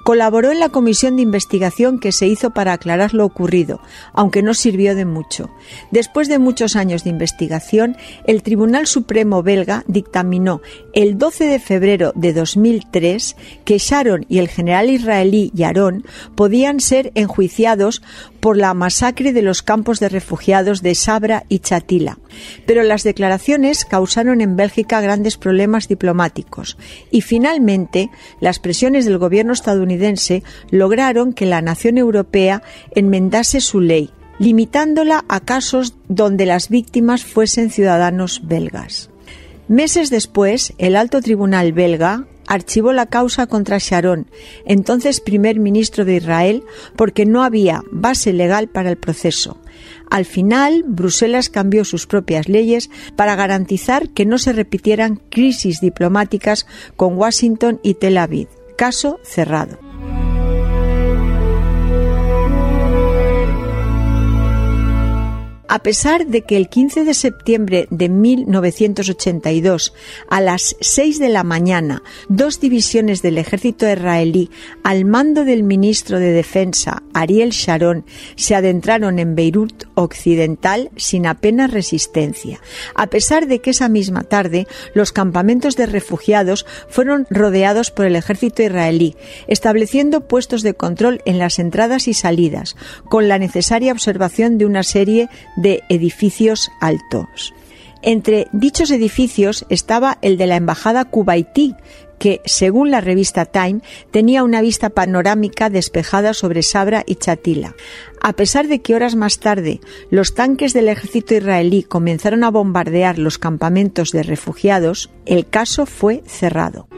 Colaboró en la comisión de investigación que se hizo para aclarar lo ocurrido, aunque no sirvió de mucho. Después de muchos años de investigación, el Tribunal Supremo belga dictaminó el 12 de febrero de 2003 que Sharon y el general israelí Yaron podían ser enjuiciados por la masacre de los campos de refugiados de Sabra y Chatila. Pero las declaraciones causaron en Bélgica grandes problemas diplomáticos y finalmente las presiones del gobierno estadounidense lograron que la nación europea enmendase su ley, limitándola a casos donde las víctimas fuesen ciudadanos belgas. Meses después, el alto tribunal belga archivó la causa contra Sharon, entonces primer ministro de Israel, porque no había base legal para el proceso. Al final, Bruselas cambió sus propias leyes para garantizar que no se repitieran crisis diplomáticas con Washington y Tel Aviv. Caso cerrado. A pesar de que el 15 de septiembre de 1982, a las 6 de la mañana, dos divisiones del ejército israelí, al mando del ministro de Defensa, Ariel Sharon, se adentraron en Beirut Occidental sin apenas resistencia, a pesar de que esa misma tarde los campamentos de refugiados fueron rodeados por el ejército israelí, estableciendo puestos de control en las entradas y salidas, con la necesaria observación de una serie de edificios altos. Entre dichos edificios estaba el de la Embajada Kuwaití, que, según la revista Time, tenía una vista panorámica despejada sobre Sabra y Chatila. A pesar de que horas más tarde los tanques del ejército israelí comenzaron a bombardear los campamentos de refugiados, el caso fue cerrado.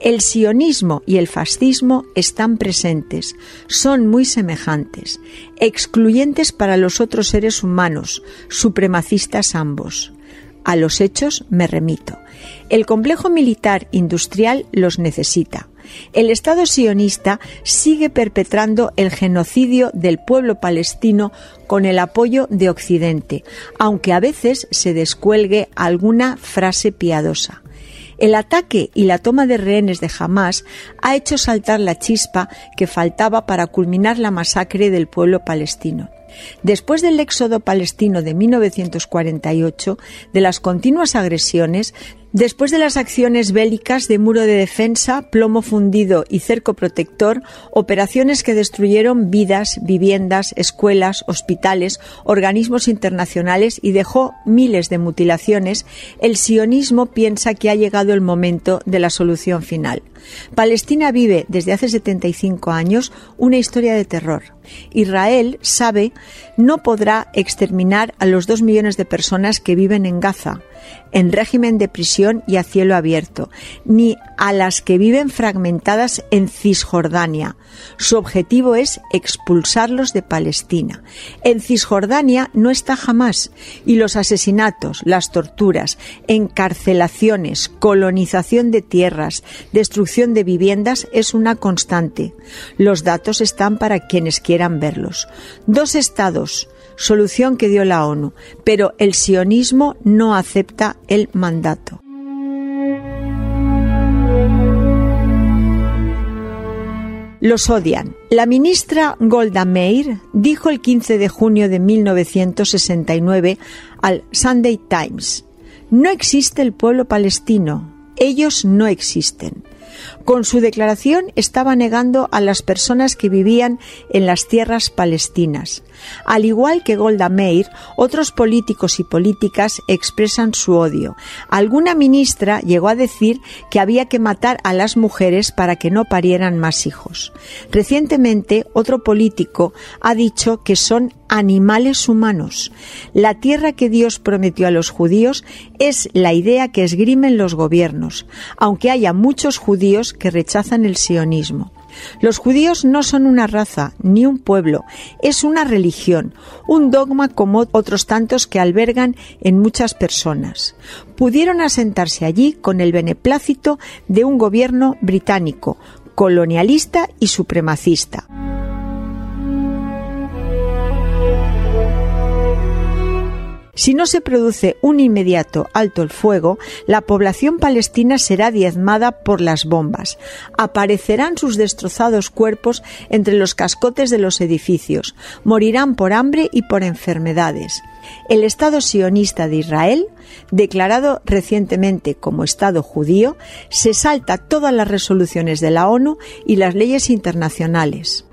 El sionismo y el fascismo están presentes, son muy semejantes, excluyentes para los otros seres humanos, supremacistas ambos. A los hechos me remito. El complejo militar industrial los necesita. El Estado sionista sigue perpetrando el genocidio del pueblo palestino con el apoyo de Occidente, aunque a veces se descuelgue alguna frase piadosa. El ataque y la toma de rehenes de Hamas ha hecho saltar la chispa que faltaba para culminar la masacre del pueblo palestino. Después del éxodo palestino de 1948, de las continuas agresiones, Después de las acciones bélicas de muro de defensa, plomo fundido y cerco protector, operaciones que destruyeron vidas, viviendas, escuelas, hospitales, organismos internacionales y dejó miles de mutilaciones, el sionismo piensa que ha llegado el momento de la solución final. Palestina vive desde hace 75 años una historia de terror. Israel sabe no podrá exterminar a los dos millones de personas que viven en Gaza en régimen de prisión y a cielo abierto, ni a las que viven fragmentadas en Cisjordania. Su objetivo es expulsarlos de Palestina. En Cisjordania no está jamás y los asesinatos, las torturas, encarcelaciones, colonización de tierras, destrucción de viviendas es una constante. Los datos están para quienes quieran verlos. Dos estados, solución que dio la ONU, pero el sionismo no acepta el mandato. Los odian. La ministra Golda Meir dijo el 15 de junio de 1969 al Sunday Times, no existe el pueblo palestino, ellos no existen. Con su declaración estaba negando a las personas que vivían en las tierras palestinas. Al igual que Golda Meir, otros políticos y políticas expresan su odio. Alguna ministra llegó a decir que había que matar a las mujeres para que no parieran más hijos. Recientemente, otro político ha dicho que son animales humanos. La tierra que Dios prometió a los judíos es la idea que esgrimen los gobiernos, aunque haya muchos judíos que rechazan el sionismo. Los judíos no son una raza ni un pueblo, es una religión, un dogma como otros tantos que albergan en muchas personas. Pudieron asentarse allí con el beneplácito de un gobierno británico, colonialista y supremacista. Si no se produce un inmediato alto el fuego, la población palestina será diezmada por las bombas. Aparecerán sus destrozados cuerpos entre los cascotes de los edificios. Morirán por hambre y por enfermedades. El Estado sionista de Israel, declarado recientemente como Estado judío, se salta todas las resoluciones de la ONU y las leyes internacionales.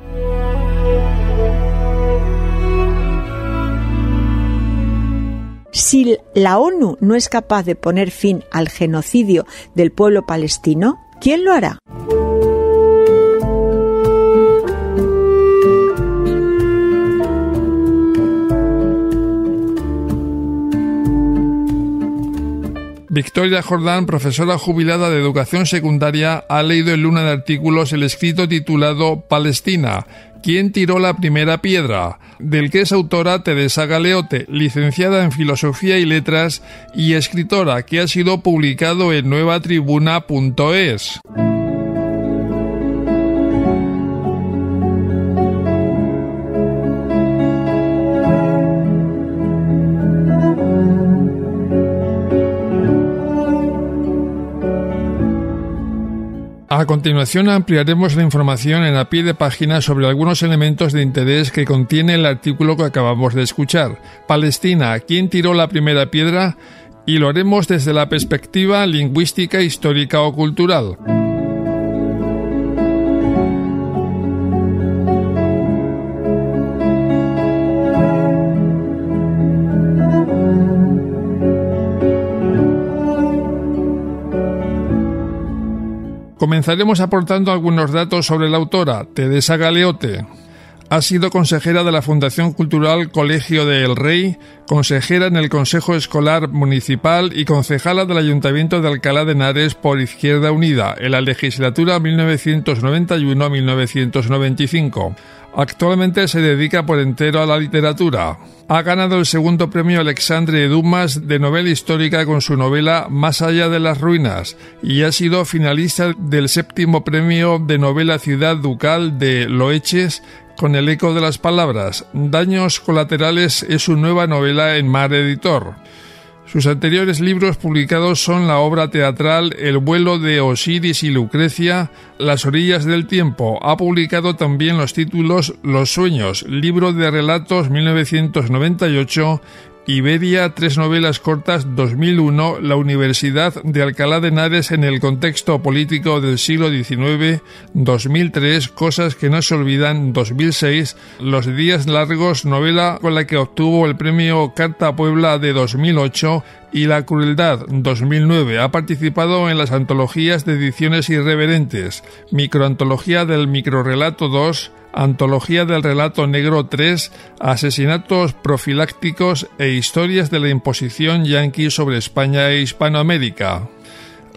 Si la ONU no es capaz de poner fin al genocidio del pueblo palestino, ¿quién lo hará? Victoria Jordán, profesora jubilada de educación secundaria, ha leído en Luna de Artículos el escrito titulado Palestina, ¿Quién tiró la primera piedra? del que es autora Teresa Galeote, licenciada en Filosofía y Letras y escritora, que ha sido publicado en nuevatribuna.es. A continuación ampliaremos la información en a pie de página sobre algunos elementos de interés que contiene el artículo que acabamos de escuchar. Palestina, ¿quién tiró la primera piedra? Y lo haremos desde la perspectiva lingüística, histórica o cultural. Comenzaremos aportando algunos datos sobre la autora, Teresa Galeote. Ha sido consejera de la Fundación Cultural Colegio de El Rey, consejera en el Consejo Escolar Municipal y concejala del Ayuntamiento de Alcalá de Henares por Izquierda Unida en la legislatura 1991-1995. Actualmente se dedica por entero a la literatura. Ha ganado el segundo premio Alexandre Dumas de novela histórica con su novela Más allá de las ruinas y ha sido finalista del séptimo premio de novela Ciudad Ducal de Loeches con el eco de las palabras. Daños colaterales es su nueva novela en Mar Editor. Sus anteriores libros publicados son la obra teatral El vuelo de Osiris y Lucrecia, Las orillas del tiempo. Ha publicado también los títulos Los sueños, libro de relatos 1998 Iberia, tres novelas cortas 2001, La Universidad de Alcalá de Henares en el contexto político del siglo XIX 2003, Cosas que no se olvidan 2006, Los días largos, novela con la que obtuvo el premio Carta Puebla de 2008 y La Crueldad 2009. Ha participado en las antologías de ediciones irreverentes, Microantología del Microrelato 2, Antología del Relato Negro 3, Asesinatos profilácticos e Historias de la imposición yanqui sobre España e Hispanoamérica.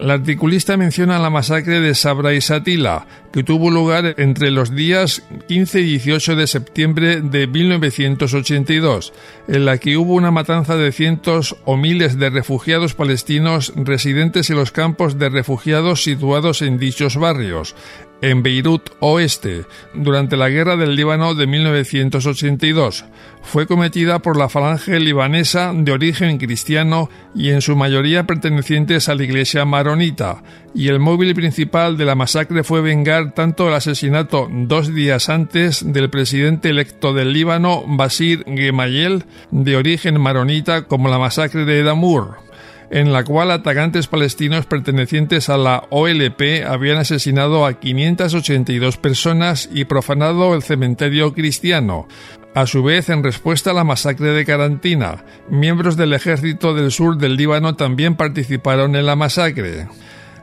La articulista menciona la masacre de Sabra y Satila, que tuvo lugar entre los días 15 y 18 de septiembre de 1982, en la que hubo una matanza de cientos o miles de refugiados palestinos residentes en los campos de refugiados situados en dichos barrios, en Beirut Oeste, durante la Guerra del Líbano de 1982. Fue cometida por la falange libanesa de origen cristiano y en su mayoría pertenecientes a la Iglesia maronita, y el móvil principal de la masacre fue vengar tanto el asesinato dos días antes del presidente electo del Líbano, Basir Gemayel, de origen maronita, como la masacre de Edamur en la cual atacantes palestinos pertenecientes a la OLP habían asesinado a 582 personas y profanado el cementerio cristiano. A su vez, en respuesta a la masacre de Carantina, miembros del ejército del sur del Líbano también participaron en la masacre.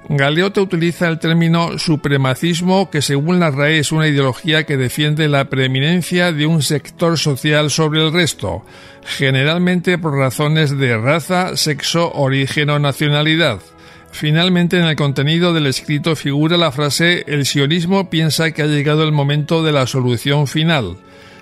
Galeote utiliza el término supremacismo que según la RAE es una ideología que defiende la preeminencia de un sector social sobre el resto, generalmente por razones de raza, sexo, origen o nacionalidad. Finalmente, en el contenido del escrito figura la frase El sionismo piensa que ha llegado el momento de la solución final.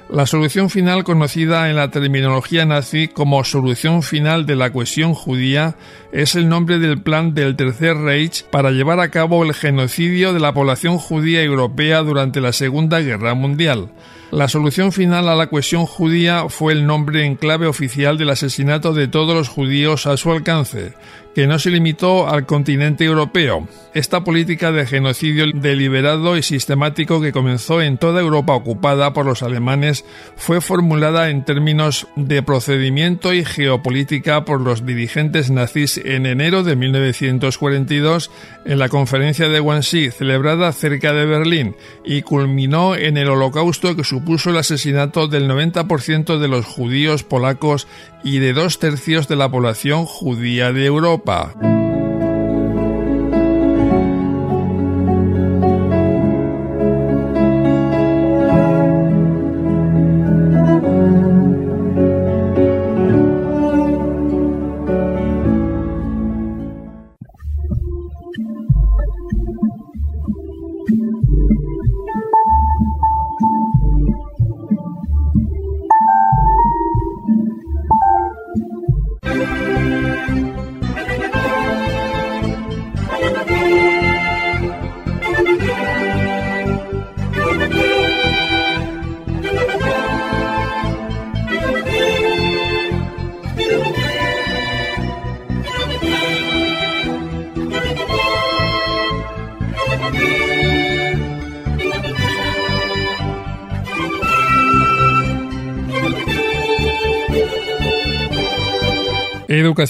La solución final, conocida en la terminología nazi como solución final de la cuestión judía, es el nombre del plan del Tercer Reich para llevar a cabo el genocidio de la población judía europea durante la Segunda Guerra Mundial. La solución final a la cuestión judía fue el nombre en clave oficial del asesinato de todos los judíos a su alcance, que no se limitó al continente europeo. Esta política de genocidio deliberado y sistemático que comenzó en toda Europa ocupada por los alemanes fue formulada en términos de procedimiento y geopolítica por los dirigentes nazis en enero de 1942 en la conferencia de Wannsee celebrada cerca de Berlín y culminó en el holocausto que supuso el asesinato del 90% de los judíos polacos y de dos tercios de la población judía de Europa.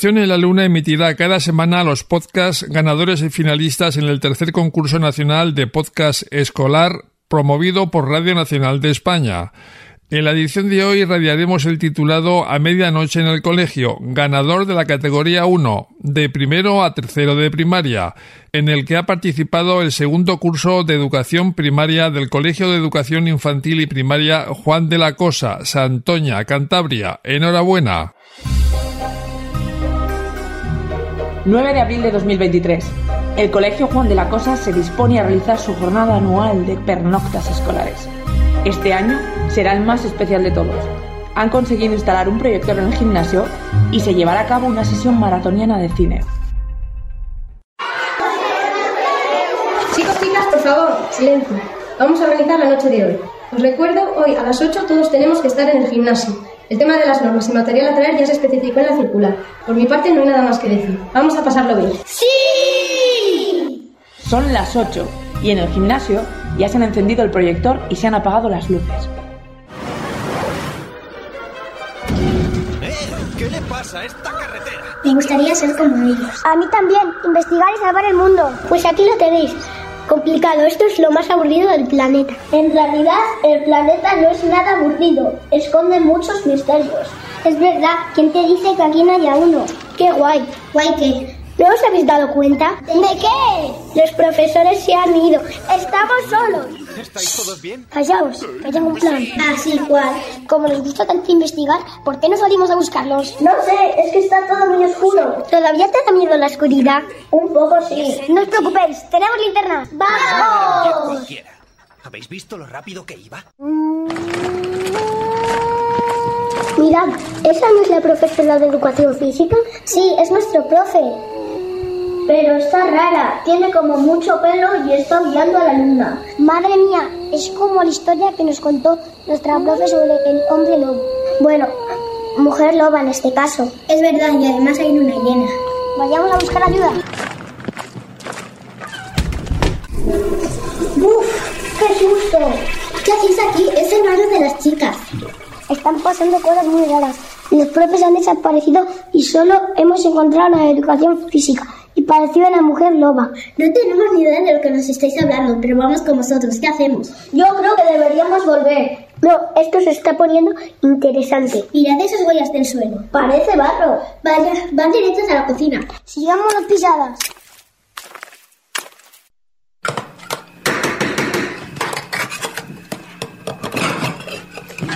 En la Luna emitirá cada semana los podcasts ganadores y finalistas en el tercer concurso nacional de escolar promovido por Radio Nacional de España. En la edición de hoy radiaremos el titulado A medianoche en el colegio, ganador de la categoría 1, de primero a tercero de primaria, en el que ha participado el segundo curso de educación primaria del Colegio de Educación Infantil y Primaria Juan de la Cosa, Santoña, Cantabria. Enhorabuena. 9 de abril de 2023. El Colegio Juan de la Cosa se dispone a realizar su jornada anual de pernoctas escolares. Este año será el más especial de todos. Han conseguido instalar un proyector en el gimnasio y se llevará a cabo una sesión maratoniana de cine. Chicos, chicas, por favor, silencio. Vamos a organizar la noche de hoy. Os recuerdo, hoy a las 8 todos tenemos que estar en el gimnasio. El tema de las normas y material a traer ya se especificó en la circular. Por mi parte no hay nada más que decir. Vamos a pasarlo bien. ¡Sí! Son las 8 y en el gimnasio ya se han encendido el proyector y se han apagado las luces. ¿Qué le pasa a esta carretera? Me gustaría ser como ellos. A mí también, investigar y salvar el mundo. Pues aquí lo tenéis. Complicado, esto es lo más aburrido del planeta. En realidad, el planeta no es nada aburrido, esconde muchos misterios. Es verdad, ¿quién te dice que aquí no haya uno? ¡Qué guay! ¿Guay qué? ¿No os habéis dado cuenta? ¿De qué? Los profesores se han ido. Estamos solos. ¿Estáis todos bien? Callaos, que tengo un plan. Así cual. Como les gusta tanto investigar, ¿por qué no salimos a buscarlos? No sé, es que está todo muy oscuro. ¿Todavía te da miedo la oscuridad? Un poco sí. No os preocupéis, tenemos linterna. ¡Vamos! ¿Habéis visto lo rápido que iba? Mirad, ¿esa no es la profesora de educación física? Sí, es nuestro profe. Pero está rara, tiene como mucho pelo y está guiando a la luna. Madre mía, es como la historia que nos contó nuestra profe sobre el hombre lobo. Bueno, mujer loba en este caso. Es verdad, y además hay luna llena. Vayamos a buscar ayuda. ¡Uf! ¡Qué susto! ¿Qué hacéis aquí? Es el barrio de las chicas. Están pasando cosas muy raras. Los profes han desaparecido y solo hemos encontrado la educación física y parecido a la mujer loba. No tenemos ni idea de lo que nos estáis hablando, pero vamos con vosotros. ¿Qué hacemos? Yo creo que deberíamos volver. No, esto se está poniendo interesante. Mirad esas huellas del suelo. Parece barro. Vaya, van directos a la cocina. Sigamos las pisadas.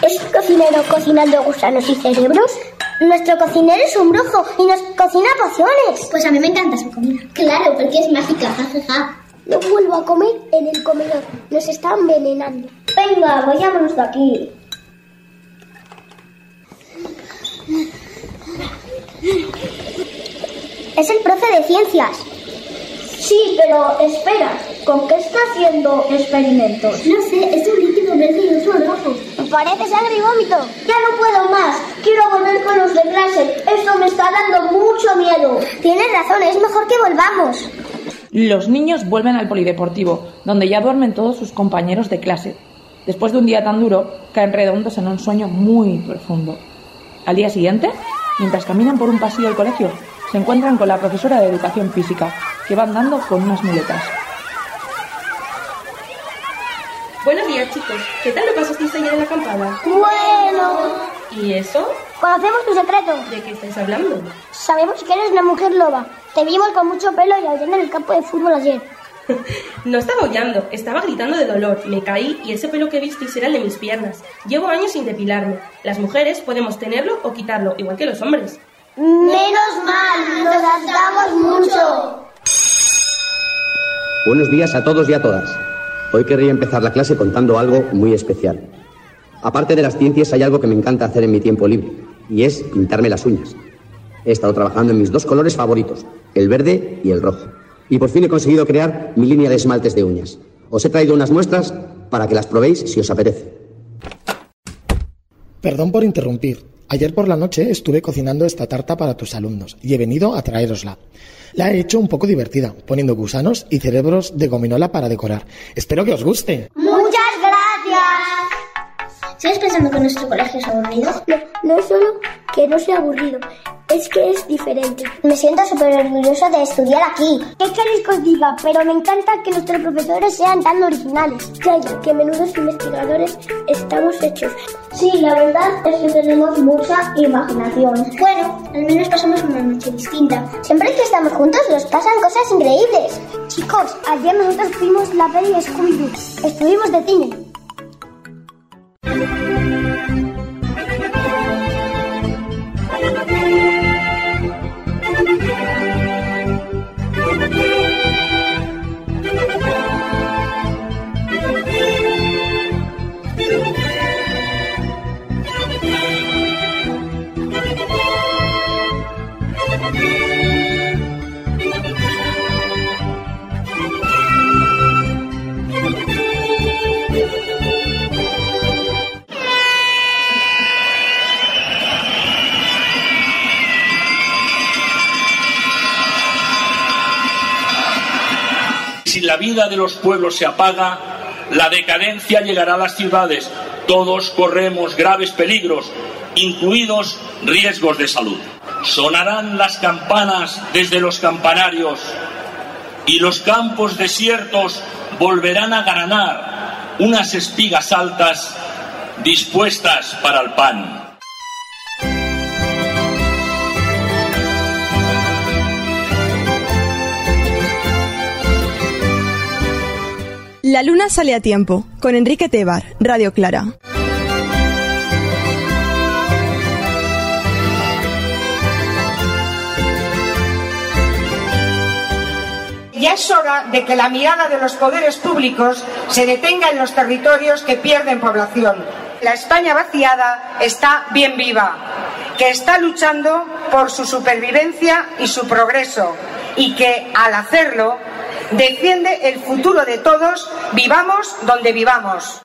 ¿Es un cocinero cocinando gusanos y cerebros? Nuestro cocinero es un brujo y nos cocina pociones. Pues a mí me encanta su comida. Claro, porque es mágica, jajaja. No vuelvo a comer en el comedor. Nos está envenenando. Venga, vayámonos de aquí. Es el profe de ciencias. Sí, pero espera, ¿con qué está haciendo experimentos? No sé, es un líquido verde y otro rojo. Parece sangre y vómito. Ya no puedo más. Quiero volver con los de clase. Esto me está dando mucho miedo. Tienes razón, es mejor que volvamos. Los niños vuelven al polideportivo, donde ya duermen todos sus compañeros de clase. Después de un día tan duro, caen redondos en un sueño muy profundo. Al día siguiente, mientras caminan por un pasillo del colegio, se encuentran con la profesora de educación física, que va andando con unas muletas. Buenos días, chicos. ¿Qué tal lo pasasteis ayer en la acampada? Bueno. ¿Y eso? Conocemos tu secreto. ¿De qué estáis hablando? Sabemos que eres una mujer loba. Te vimos con mucho pelo y aullando en el campo de fútbol ayer. No estaba aullando, estaba gritando de dolor. Me caí y ese pelo que visteis era el de mis piernas. Llevo años sin depilarme. Las mujeres podemos tenerlo o quitarlo, igual que los hombres. Menos mal, nos adaptamos mucho. Buenos días a todos y a todas. Hoy querría empezar la clase contando algo muy especial. Aparte de las ciencias, hay algo que me encanta hacer en mi tiempo libre, y es pintarme las uñas. He estado trabajando en mis dos colores favoritos, el verde y el rojo. Y por fin he conseguido crear mi línea de esmaltes de uñas. Os he traído unas muestras para que las probéis si os apetece. Perdón por interrumpir. Ayer por la noche estuve cocinando esta tarta para tus alumnos y he venido a traerosla. La he hecho un poco divertida, poniendo gusanos y cerebros de gominola para decorar. Espero que os guste. ¿Sigues pensando que nuestro colegio es aburrido? No, no es solo que no sea aburrido, es que es diferente. Me siento súper orgulloso de estudiar aquí. ¿Qué queréis que os diga? Pero me encanta que nuestros profesores sean tan originales. Ya, ya, que menudos investigadores estamos hechos. Sí, la verdad es que tenemos mucha imaginación. Bueno, al menos pasamos una noche distinta. Siempre que estamos juntos nos pasan cosas increíbles. Chicos, ayer nosotros fuimos la peli Scooby-Doo. Estuvimos de cine. Si la vida de los pueblos se apaga, la decadencia llegará a las ciudades. Todos corremos graves peligros, incluidos riesgos de salud. Sonarán las campanas desde los campanarios y los campos desiertos volverán a granar unas espigas altas dispuestas para el pan. La luna sale a tiempo, con Enrique Tebar, Radio Clara. Ya es hora de que la mirada de los poderes públicos se detenga en los territorios que pierden población. La España vaciada está bien viva, que está luchando por su supervivencia y su progreso, y que al hacerlo defiende el futuro de todos, vivamos donde vivamos.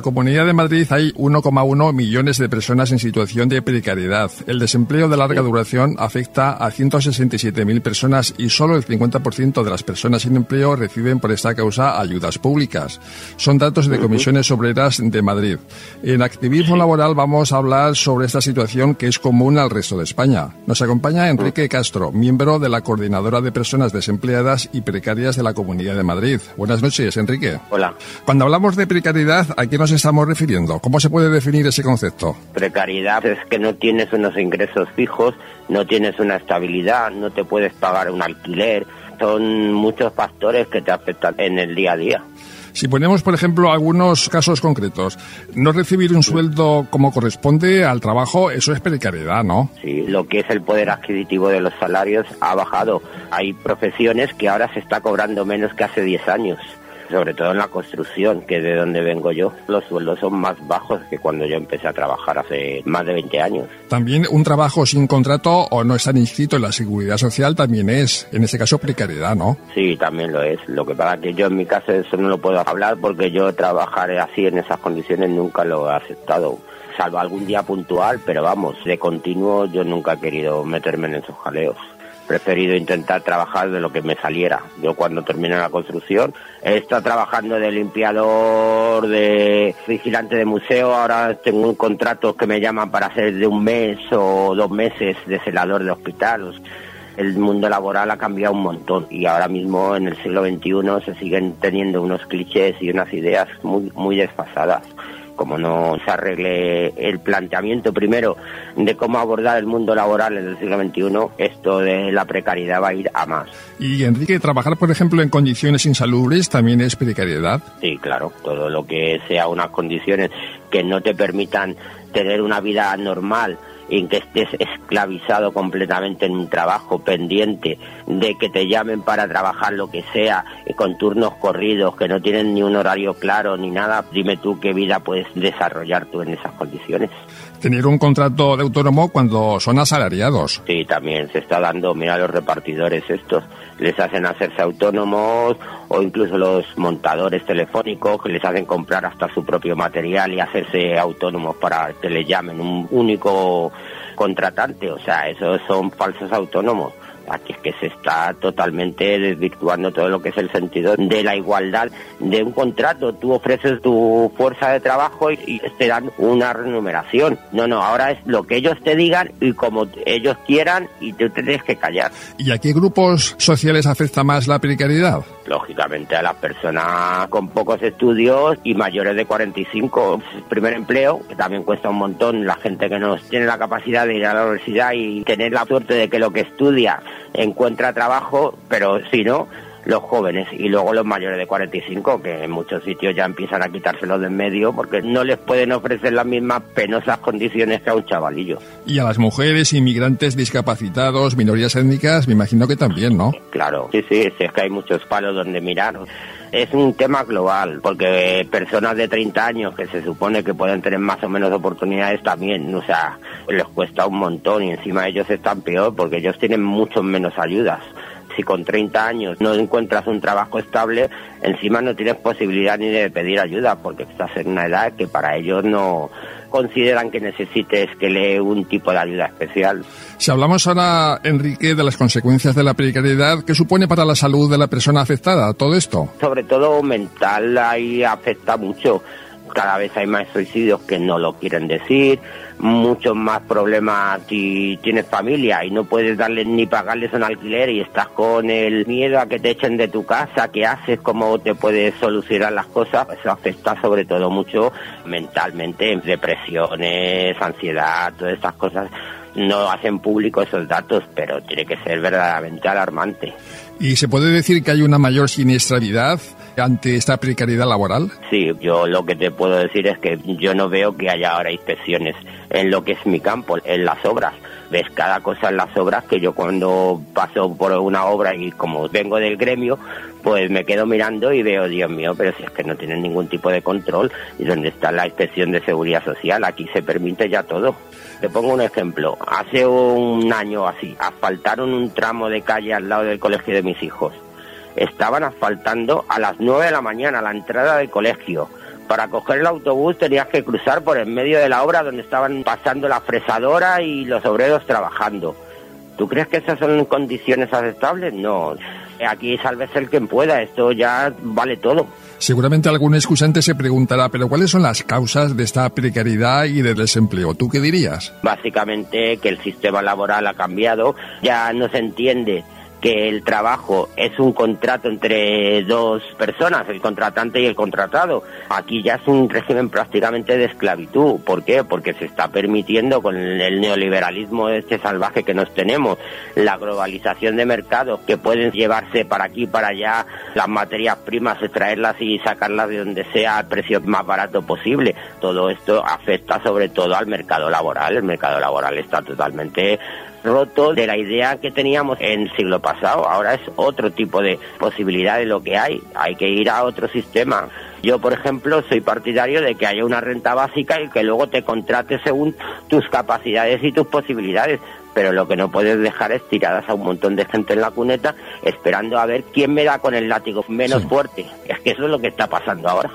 La Comunidad de Madrid hay 1,1 millones de personas en situación de precariedad. El desempleo de larga duración afecta a 167.000 personas y solo el 50% de las personas sin empleo reciben por esta causa ayudas públicas. Son datos de comisiones obreras de Madrid. En activismo laboral vamos a hablar sobre esta situación que es común al resto de España. Nos acompaña Enrique Castro, miembro de la Coordinadora de Personas Desempleadas y Precarias de la Comunidad de Madrid. Buenas noches, Enrique. Hola. Cuando hablamos de precariedad, ¿a qué nos estamos refiriendo? ¿Cómo se puede definir ese concepto? Precariedad es que no tienes unos ingresos fijos, no tienes una estabilidad, no te puedes pagar un alquiler. Son muchos factores que te afectan en el día a día. Si ponemos, por ejemplo, algunos casos concretos, no recibir un sueldo como corresponde al trabajo, eso es precariedad, ¿no? Sí, lo que es el poder adquisitivo de los salarios ha bajado. Hay profesiones que ahora se está cobrando menos que hace 10 años sobre todo en la construcción, que es de donde vengo yo, los sueldos son más bajos que cuando yo empecé a trabajar hace más de 20 años. También un trabajo sin contrato o no estar inscrito en la seguridad social también es, en ese caso, precariedad, ¿no? Sí, también lo es. Lo que pasa es que yo en mi caso eso no lo puedo hablar porque yo trabajar así en esas condiciones nunca lo he aceptado salvo algún día puntual, pero vamos, de continuo yo nunca he querido meterme en esos jaleos preferido intentar trabajar de lo que me saliera. Yo cuando terminé la construcción he estado trabajando de limpiador, de vigilante de museo, ahora tengo un contrato que me llaman para hacer de un mes o dos meses de celador de hospital. El mundo laboral ha cambiado un montón y ahora mismo en el siglo XXI se siguen teniendo unos clichés y unas ideas muy, muy desfasadas como no se arregle el planteamiento primero de cómo abordar el mundo laboral en el siglo XXI, esto de la precariedad va a ir a más. Y Enrique, trabajar, por ejemplo, en condiciones insalubres también es precariedad. Sí, claro, todo lo que sea unas condiciones que no te permitan tener una vida normal en que estés esclavizado completamente en un trabajo pendiente de que te llamen para trabajar lo que sea, eh, con turnos corridos, que no tienen ni un horario claro ni nada, dime tú qué vida puedes desarrollar tú en esas condiciones. Tener un contrato de autónomo cuando son asalariados. Sí, también se está dando, mira los repartidores estos, les hacen hacerse autónomos o incluso los montadores telefónicos que les hacen comprar hasta su propio material y hacerse autónomos para que le llamen un único contratante, o sea, esos son falsos autónomos. Aquí es que se está totalmente desvirtuando todo lo que es el sentido de la igualdad de un contrato. Tú ofreces tu fuerza de trabajo y, te dan una remuneración. No, no, ahora es lo que ellos te digan y como ellos quieran y tú tienes que callar. ¿Y a qué grupos sociales afecta más la precariedad? Lógicamente a las personas con pocos estudios y mayores de 45. Primer empleo, que también cuesta un montón. La gente que no tiene la capacidad de ir a la universidad y tener la suerte de que lo que estudia encuentra trabajo, pero si no, los jóvenes y luego los mayores de 45 que en muchos sitios ya empiezan a quitárselos de en medio porque no les pueden ofrecer las mismas penosas condiciones que a un chavalillo. Y a las mujeres, inmigrantes, discapacitados, minorías étnicas, me imagino que también, ¿no? Claro, sí, sí, sí, es que hay muchos palos donde mirar. Es un tema global, porque personas de 30 años que se supone que pueden tener más o menos oportunidades también, o sea, les cuesta un montón y encima ellos están peor porque ellos tienen mucho menos ayudas. Si con 30 años no encuentras un trabajo estable, encima no tienes posibilidad ni de pedir ayuda porque estás en una edad que para ellos no consideran que necesites que le un tipo de ayuda especial. Si hablamos ahora, Enrique, de las consecuencias de la precariedad, ¿qué supone para la salud de la persona afectada todo esto? Sobre todo mental, ahí afecta mucho. Cada vez hay más suicidios que no lo quieren decir, muchos más problemas si tienes familia y no puedes darles ni pagarles un alquiler y estás con el miedo a que te echen de tu casa, qué haces, cómo te puedes solucionar las cosas, eso afecta sobre todo mucho mentalmente, depresiones, ansiedad, todas estas cosas. No hacen público esos datos, pero tiene que ser verdaderamente alarmante. ¿Y se puede decir que hay una mayor siniestralidad ante esta precariedad laboral? Sí, yo lo que te puedo decir es que yo no veo que haya ahora inspecciones en lo que es mi campo, en las obras. Ves cada cosa en las obras que yo cuando paso por una obra y como vengo del gremio, pues me quedo mirando y veo, Dios mío, pero si es que no tienen ningún tipo de control y donde está la inspección de seguridad social, aquí se permite ya todo. Te pongo un ejemplo. Hace un año así, asfaltaron un tramo de calle al lado del colegio de mis hijos. Estaban asfaltando a las 9 de la mañana la entrada del colegio. Para coger el autobús tenías que cruzar por en medio de la obra donde estaban pasando la fresadora y los obreros trabajando. ¿Tú crees que esas son condiciones aceptables? No. Aquí salves el quien pueda, esto ya vale todo. Seguramente algún excusante se preguntará, pero ¿cuáles son las causas de esta precariedad y de desempleo? ¿Tú qué dirías? Básicamente que el sistema laboral ha cambiado, ya no se entiende que el trabajo es un contrato entre dos personas, el contratante y el contratado. Aquí ya es un régimen prácticamente de esclavitud. ¿Por qué? Porque se está permitiendo con el neoliberalismo este salvaje que nos tenemos, la globalización de mercados que pueden llevarse para aquí para allá las materias primas, extraerlas y sacarlas de donde sea al precio más barato posible. Todo esto afecta sobre todo al mercado laboral. El mercado laboral está totalmente roto de la idea que teníamos en el siglo pasado. Ahora es otro tipo de posibilidad de lo que hay. Hay que ir a otro sistema. Yo, por ejemplo, soy partidario de que haya una renta básica y que luego te contrate según tus capacidades y tus posibilidades. Pero lo que no puedes dejar es tiradas a un montón de gente en la cuneta esperando a ver quién me da con el látigo menos Sí. fuerte. Es que eso es lo que está pasando ahora.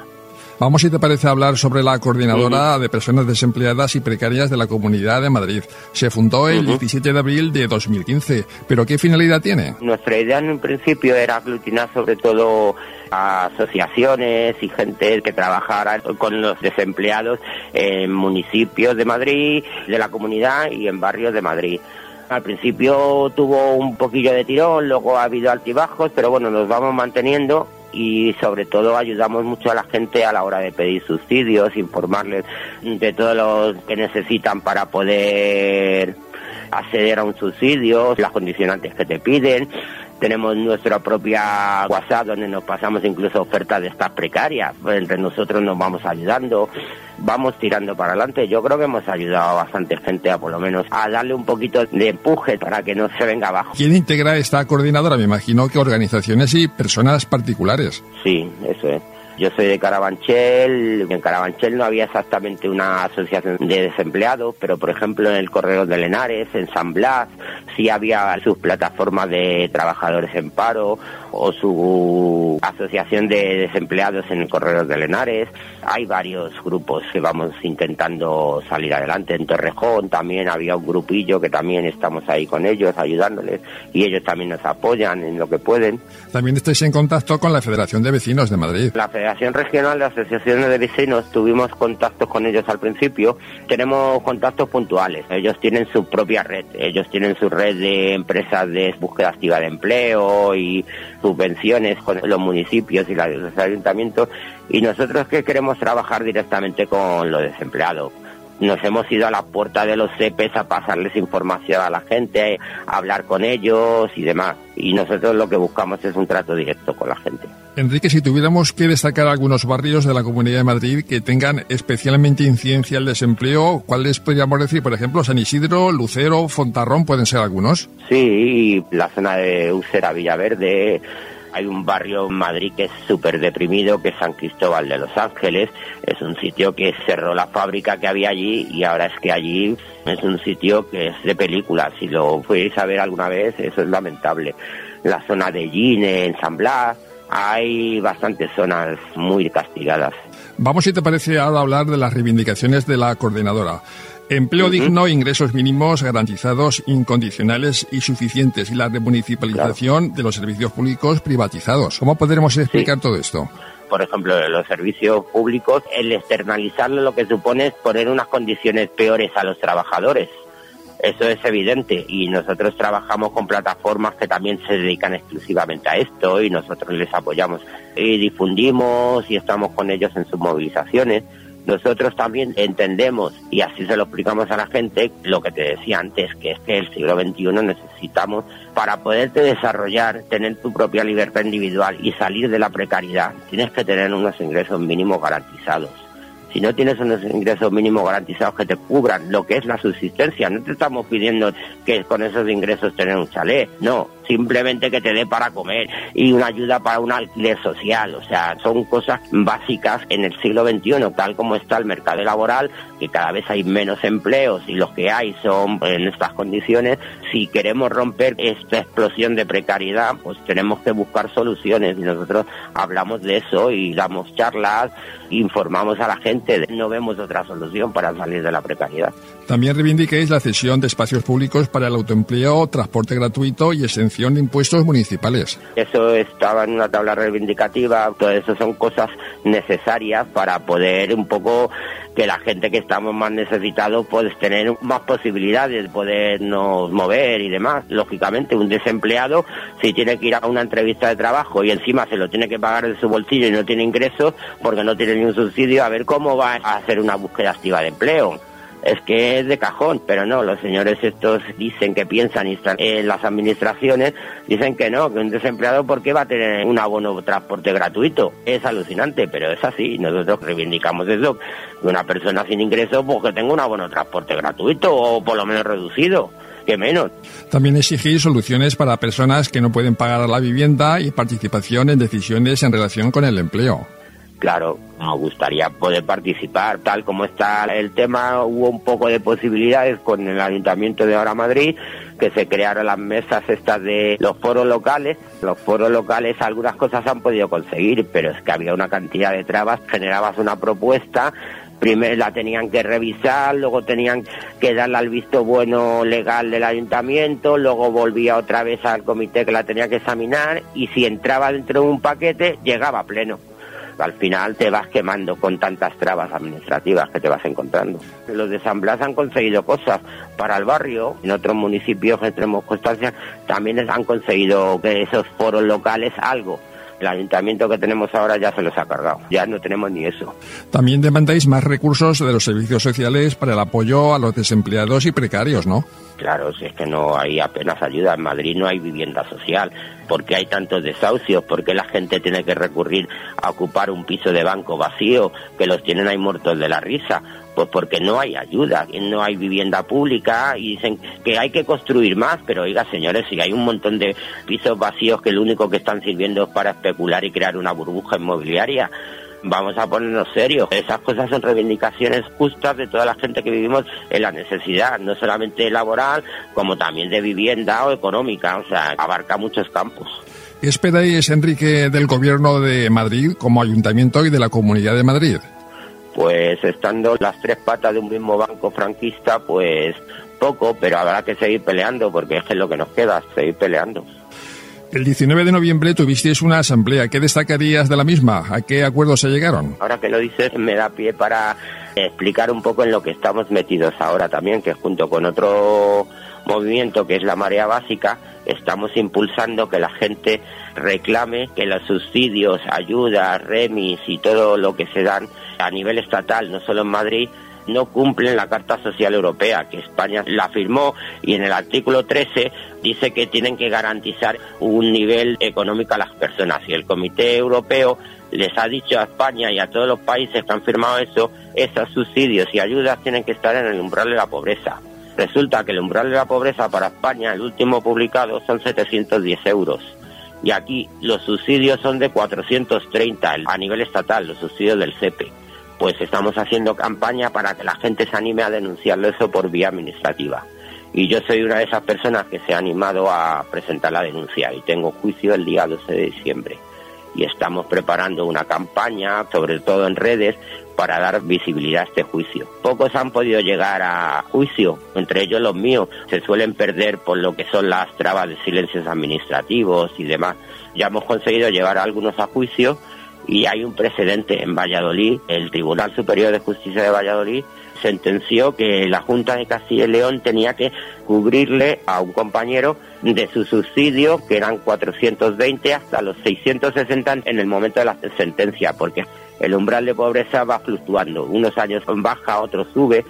Vamos, si te parece, a hablar sobre la coordinadora de personas desempleadas y precarias de la Comunidad de Madrid. Se fundó el 17 de abril de 2015. ¿Pero qué finalidad tiene? Nuestra idea en un principio era aglutinar sobre todo a asociaciones y gente que trabajara con los desempleados en municipios de Madrid, de la comunidad y en barrios de Madrid. Al principio tuvo un poquillo de tirón, luego ha habido altibajos, pero bueno, nos vamos manteniendo y sobre todo ayudamos mucho a la gente a la hora de pedir subsidios, informarles de todo lo que necesitan para poder acceder a un subsidio, las condicionantes que te piden, tenemos nuestra propia WhatsApp donde nos pasamos incluso ofertas de estas precarias. Entre nosotros nos vamos ayudando, vamos tirando para adelante. Yo creo que hemos ayudado a bastante gente a por lo menos a darle un poquito de empuje para que no se venga abajo. ¿Quién integra esta coordinadora? Me imagino que organizaciones y personas particulares. Sí, eso es. Yo soy de Carabanchel. En Carabanchel no había exactamente una asociación de desempleados, pero por ejemplo en el Correo de Lenares, en San Blas, sí había sus plataformas de trabajadores en paro o su asociación de desempleados en el Correo de Lenares. Hay varios grupos que vamos intentando salir adelante. En Torrejón también había un grupillo que también estamos ahí con ellos, ayudándoles, y ellos también nos apoyan en lo que pueden. También estáis en contacto con la Federación de Vecinos de Madrid. La Federación Regional de Asociaciones de Vecinos tuvimos contactos con ellos al principio. Tenemos contactos puntuales. Ellos tienen su propia red. Ellos tienen su red de empresas de búsqueda activa de empleo y subvenciones con los municipios y los ayuntamientos. Y nosotros que queremos trabajar directamente con los desempleados nos hemos ido a la puerta de los CEPES a pasarles información a la gente, a hablar con ellos y demás. Y nosotros lo que buscamos es un trato directo con la gente. Enrique, si tuviéramos que destacar algunos barrios de la Comunidad de Madrid que tengan especialmente incidencia el desempleo, ¿cuáles podríamos decir? Por ejemplo, San Isidro, Lucero, Fontarrón, ¿pueden ser algunos? Sí, la zona de Usera, Villaverde, hay un barrio en Madrid que es súper deprimido, que es San Cristóbal de los Ángeles. Es un sitio que cerró la fábrica que había allí y ahora es que allí es un sitio que es de película. Si lo fuerais a ver alguna vez, eso es lamentable. La zona de Gine, en San Blas, hay bastantes zonas muy castigadas. Vamos, si te parece, a hablar de las reivindicaciones de la coordinadora. Empleo digno, ingresos mínimos garantizados, incondicionales y suficientes. Y la remunicipalización de los servicios públicos privatizados. ¿Cómo podremos explicar todo esto? Por ejemplo, los servicios públicos, el externalizarlo lo que supone es poner unas condiciones peores a los trabajadores. Eso es evidente. Y nosotros trabajamos con plataformas que también se dedican exclusivamente a esto y nosotros les apoyamos. Y difundimos y estamos con ellos en sus movilizaciones nosotros también entendemos, y así se lo explicamos a la gente, lo que te decía antes, que es que el siglo XXI necesitamos, para poderte desarrollar, tener tu propia libertad individual y salir de la precariedad, tienes que tener unos ingresos mínimos garantizados. Si no tienes unos ingresos mínimos garantizados que te cubran lo que es la subsistencia, no te estamos pidiendo que con esos ingresos tener un chalet, no, simplemente que te dé para comer y una ayuda para un alquiler social. O sea, son cosas básicas en el siglo XXI, tal como está el mercado laboral, que cada vez hay menos empleos y los que hay son en estas condiciones. Si queremos romper esta explosión de precariedad, pues tenemos que buscar soluciones y nosotros hablamos de eso y damos charlas, informamos a la gente, no vemos otra solución para salir de la precariedad. También reivindiquéis la cesión de espacios públicos para el autoempleo, transporte gratuito y exención de impuestos municipales. Eso estaba en una tabla reivindicativa, todo eso son cosas necesarias para poder un poco que la gente que estamos más necesitados pues tener más posibilidades de podernos mover y demás. Lógicamente un desempleado si tiene que ir a una entrevista de trabajo y encima se lo tiene que pagar de su bolsillo y no tiene ingresos porque no tiene ni un subsidio, a ver cómo va a hacer una búsqueda activa de empleo es que es de cajón, pero no, los señores estos dicen que piensan y en las administraciones, dicen que no, que un desempleado ¿por qué va a tener un abono de transporte gratuito? Es alucinante, pero es así, nosotros reivindicamos eso, que una persona sin ingresos pues que tenga un abono de transporte gratuito o por lo menos reducido. Que menos. También exigir soluciones para personas que no pueden pagar la vivienda y participación en decisiones en relación con el empleo claro, nos gustaría poder participar. Tal como está el tema, hubo un poco de posibilidades con el Ayuntamiento de Ahora Madrid, que se crearon las mesas estas de los foros locales. Los foros locales algunas cosas han podido conseguir, pero es que había una cantidad de trabas. Generabas una propuesta, primero la tenían que revisar, luego tenían que darle al visto bueno legal del ayuntamiento, luego volvía otra vez al comité que la tenía que examinar y si entraba dentro de un paquete llegaba a pleno al final te vas quemando con tantas trabas administrativas que te vas encontrando. Los de San Blas han conseguido cosas para el barrio, en otros municipios que tenemos constancia también han conseguido que esos foros locales algo El ayuntamiento que tenemos ahora ya se los ha cargado, ya no tenemos ni eso. También demandáis más recursos de los servicios sociales para el apoyo a los desempleados y precarios, ¿no? Claro, si es que no hay apenas ayuda. En Madrid no hay vivienda social. ¿Por qué hay tantos desahucios? ¿Por qué la gente tiene que recurrir a ocupar un piso de banco vacío que los tienen ahí muertos de la risa? Pues porque no hay ayuda, no hay vivienda pública y dicen que hay que construir más, pero oiga señores, si hay un montón de pisos vacíos que lo único que están sirviendo es para especular y crear una burbuja inmobiliaria, vamos a ponernos serios. Esas cosas son reivindicaciones justas de toda la gente que vivimos en la necesidad, no solamente laboral, como también de vivienda o económica, o sea, abarca muchos campos. ¿Qué esperáis, Enrique, del Gobierno de Madrid como ayuntamiento y de la Comunidad de Madrid? Pues estando las tres patas de un mismo banco franquista, pues poco, pero habrá que seguir peleando, porque es lo que nos queda, seguir peleando. El 19 de noviembre tuvisteis una asamblea. ¿Qué destacarías de la misma? ¿A qué acuerdos se llegaron? Ahora que lo dices, me da pie para explicar un poco en lo que estamos metidos ahora también, que junto con otro movimiento que es la marea básica, estamos impulsando que la gente reclame que los subsidios, ayudas, remis y todo lo que se dan a nivel estatal, no solo en Madrid, no cumplen la Carta Social Europea, que España la firmó y en el artículo 13 dice que tienen que garantizar un nivel económico a las personas. Y el Comité Europeo les ha dicho a España y a todos los países que han firmado eso, esos subsidios y ayudas tienen que estar en el umbral de la pobreza. Resulta que el umbral de la pobreza para España, el último publicado, son 710 euros. Y aquí los subsidios son de 430 a nivel estatal, los subsidios del CEPE pues estamos haciendo campaña para que la gente se anime a denunciarlo eso por vía administrativa. Y yo soy una de esas personas que se ha animado a presentar la denuncia y tengo juicio el día 12 de diciembre. Y estamos preparando una campaña, sobre todo en redes, para dar visibilidad a este juicio. Pocos han podido llegar a juicio, entre ellos los míos. Se suelen perder por lo que son las trabas de silencios administrativos y demás. Ya hemos conseguido llevar a algunos a juicio y hay un precedente en Valladolid. El Tribunal Superior de Justicia de Valladolid sentenció que la Junta de Castilla y León tenía que cubrirle a un compañero de su subsidio, que eran 420 hasta los 660 en el momento de la sentencia, porque el umbral de pobreza va fluctuando. Unos años baja, otros sube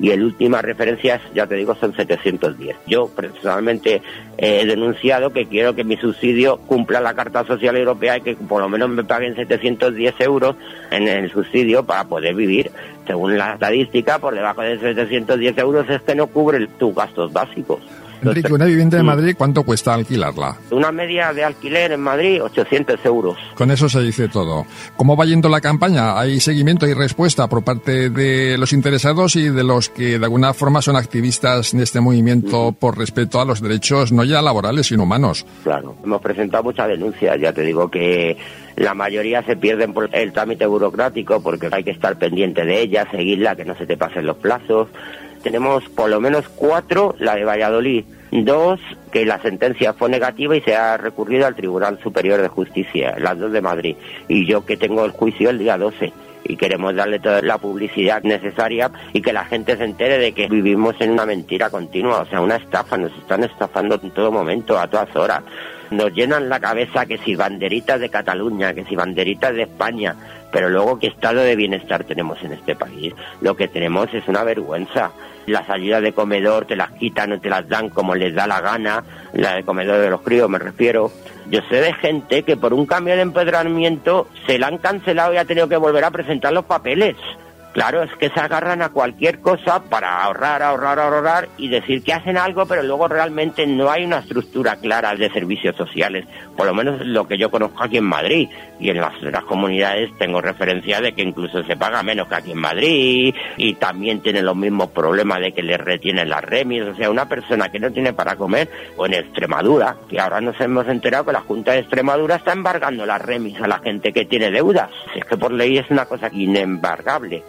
y el última referencia, ya te digo, son 710. Yo personalmente he denunciado que quiero que mi subsidio cumpla la Carta Social Europea y que por lo menos me paguen 710 euros en el subsidio para poder vivir. Según la estadística, por debajo de 710 euros es que no cubre tus gastos básicos. Enrique, una vivienda de Madrid, ¿cuánto cuesta alquilarla? Una media de alquiler en Madrid, 800 euros. Con eso se dice todo. ¿Cómo va yendo la campaña? ¿Hay seguimiento y respuesta por parte de los interesados y de los que de alguna forma son activistas en este movimiento por respeto a los derechos no ya laborales, sino humanos? Claro, hemos presentado muchas denuncias. Ya te digo que la mayoría se pierden por el trámite burocrático porque hay que estar pendiente de ella, seguirla, que no se te pasen los plazos tenemos por lo menos cuatro, la de Valladolid, dos que la sentencia fue negativa y se ha recurrido al Tribunal Superior de Justicia, las dos de Madrid, y yo que tengo el juicio el día 12 y queremos darle toda la publicidad necesaria y que la gente se entere de que vivimos en una mentira continua, o sea, una estafa, nos están estafando en todo momento, a todas horas. Nos llenan la cabeza que si banderitas de Cataluña, que si banderitas de España, pero luego qué estado de bienestar tenemos en este país. Lo que tenemos es una vergüenza. Las ayudas de comedor te las quitan o te las dan como les da la gana, la de comedor de los críos me refiero. Yo sé de gente que por un cambio de empedramiento se la han cancelado y ha tenido que volver a presentar los papeles. Claro, es que se agarran a cualquier cosa para ahorrar, ahorrar, ahorrar y decir que hacen algo, pero luego realmente no hay una estructura clara de servicios sociales, por lo menos lo que yo conozco aquí en Madrid. Y en las otras comunidades tengo referencia de que incluso se paga menos que aquí en Madrid y también tienen los mismos problemas de que le retienen las remis. O sea, una persona que no tiene para comer, o en Extremadura, que ahora nos hemos enterado que la Junta de Extremadura está embargando las remis a la gente que tiene deudas. Es que por ley es una cosa inembargable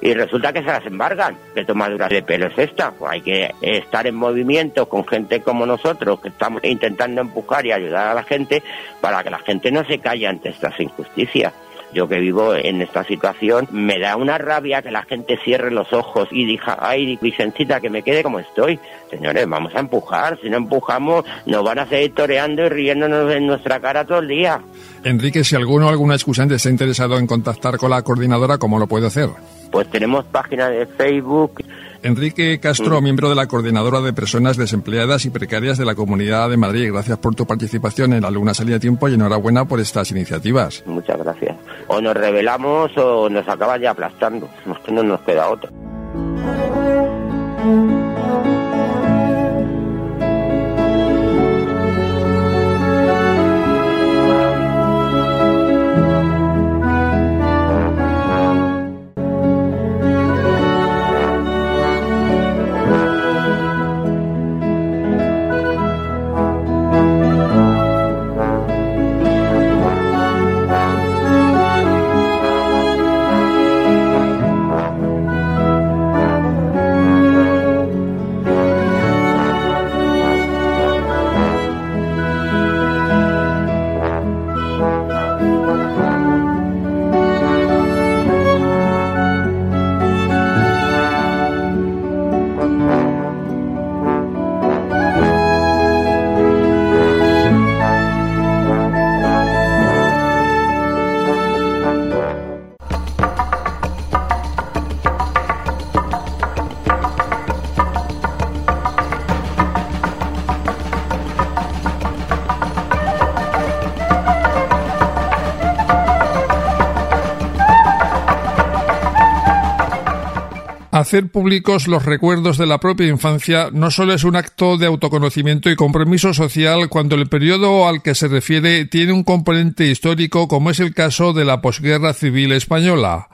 y resulta que se las embargan. ¿Qué tomadura de pelo es esta? Hay que estar en movimiento con gente como nosotros, que estamos intentando empujar y ayudar a la gente para que la gente no se calle ante estas injusticias. Yo que vivo en esta situación, me da una rabia que la gente cierre los ojos y diga, ay, Vicencita, que me quede como estoy. Señores, vamos a empujar. Si no empujamos, nos van a seguir toreando y riéndonos en nuestra cara todo el día. Enrique, si alguno o alguna excusante está interesado en contactar con la coordinadora, ¿cómo lo puede hacer? Pues tenemos página de Facebook. Enrique Castro, miembro de la Coordinadora de Personas Desempleadas y Precarias de la Comunidad de Madrid. Gracias por tu participación en la Luna Salida a Tiempo y enhorabuena por estas iniciativas. Muchas gracias. O nos revelamos o nos acaban ya aplastando. No nos queda otra. Hacer públicos los recuerdos de la propia infancia no solo es un acto de autoconocimiento y compromiso social cuando el periodo al que se refiere tiene un componente histórico como es el caso de la posguerra civil española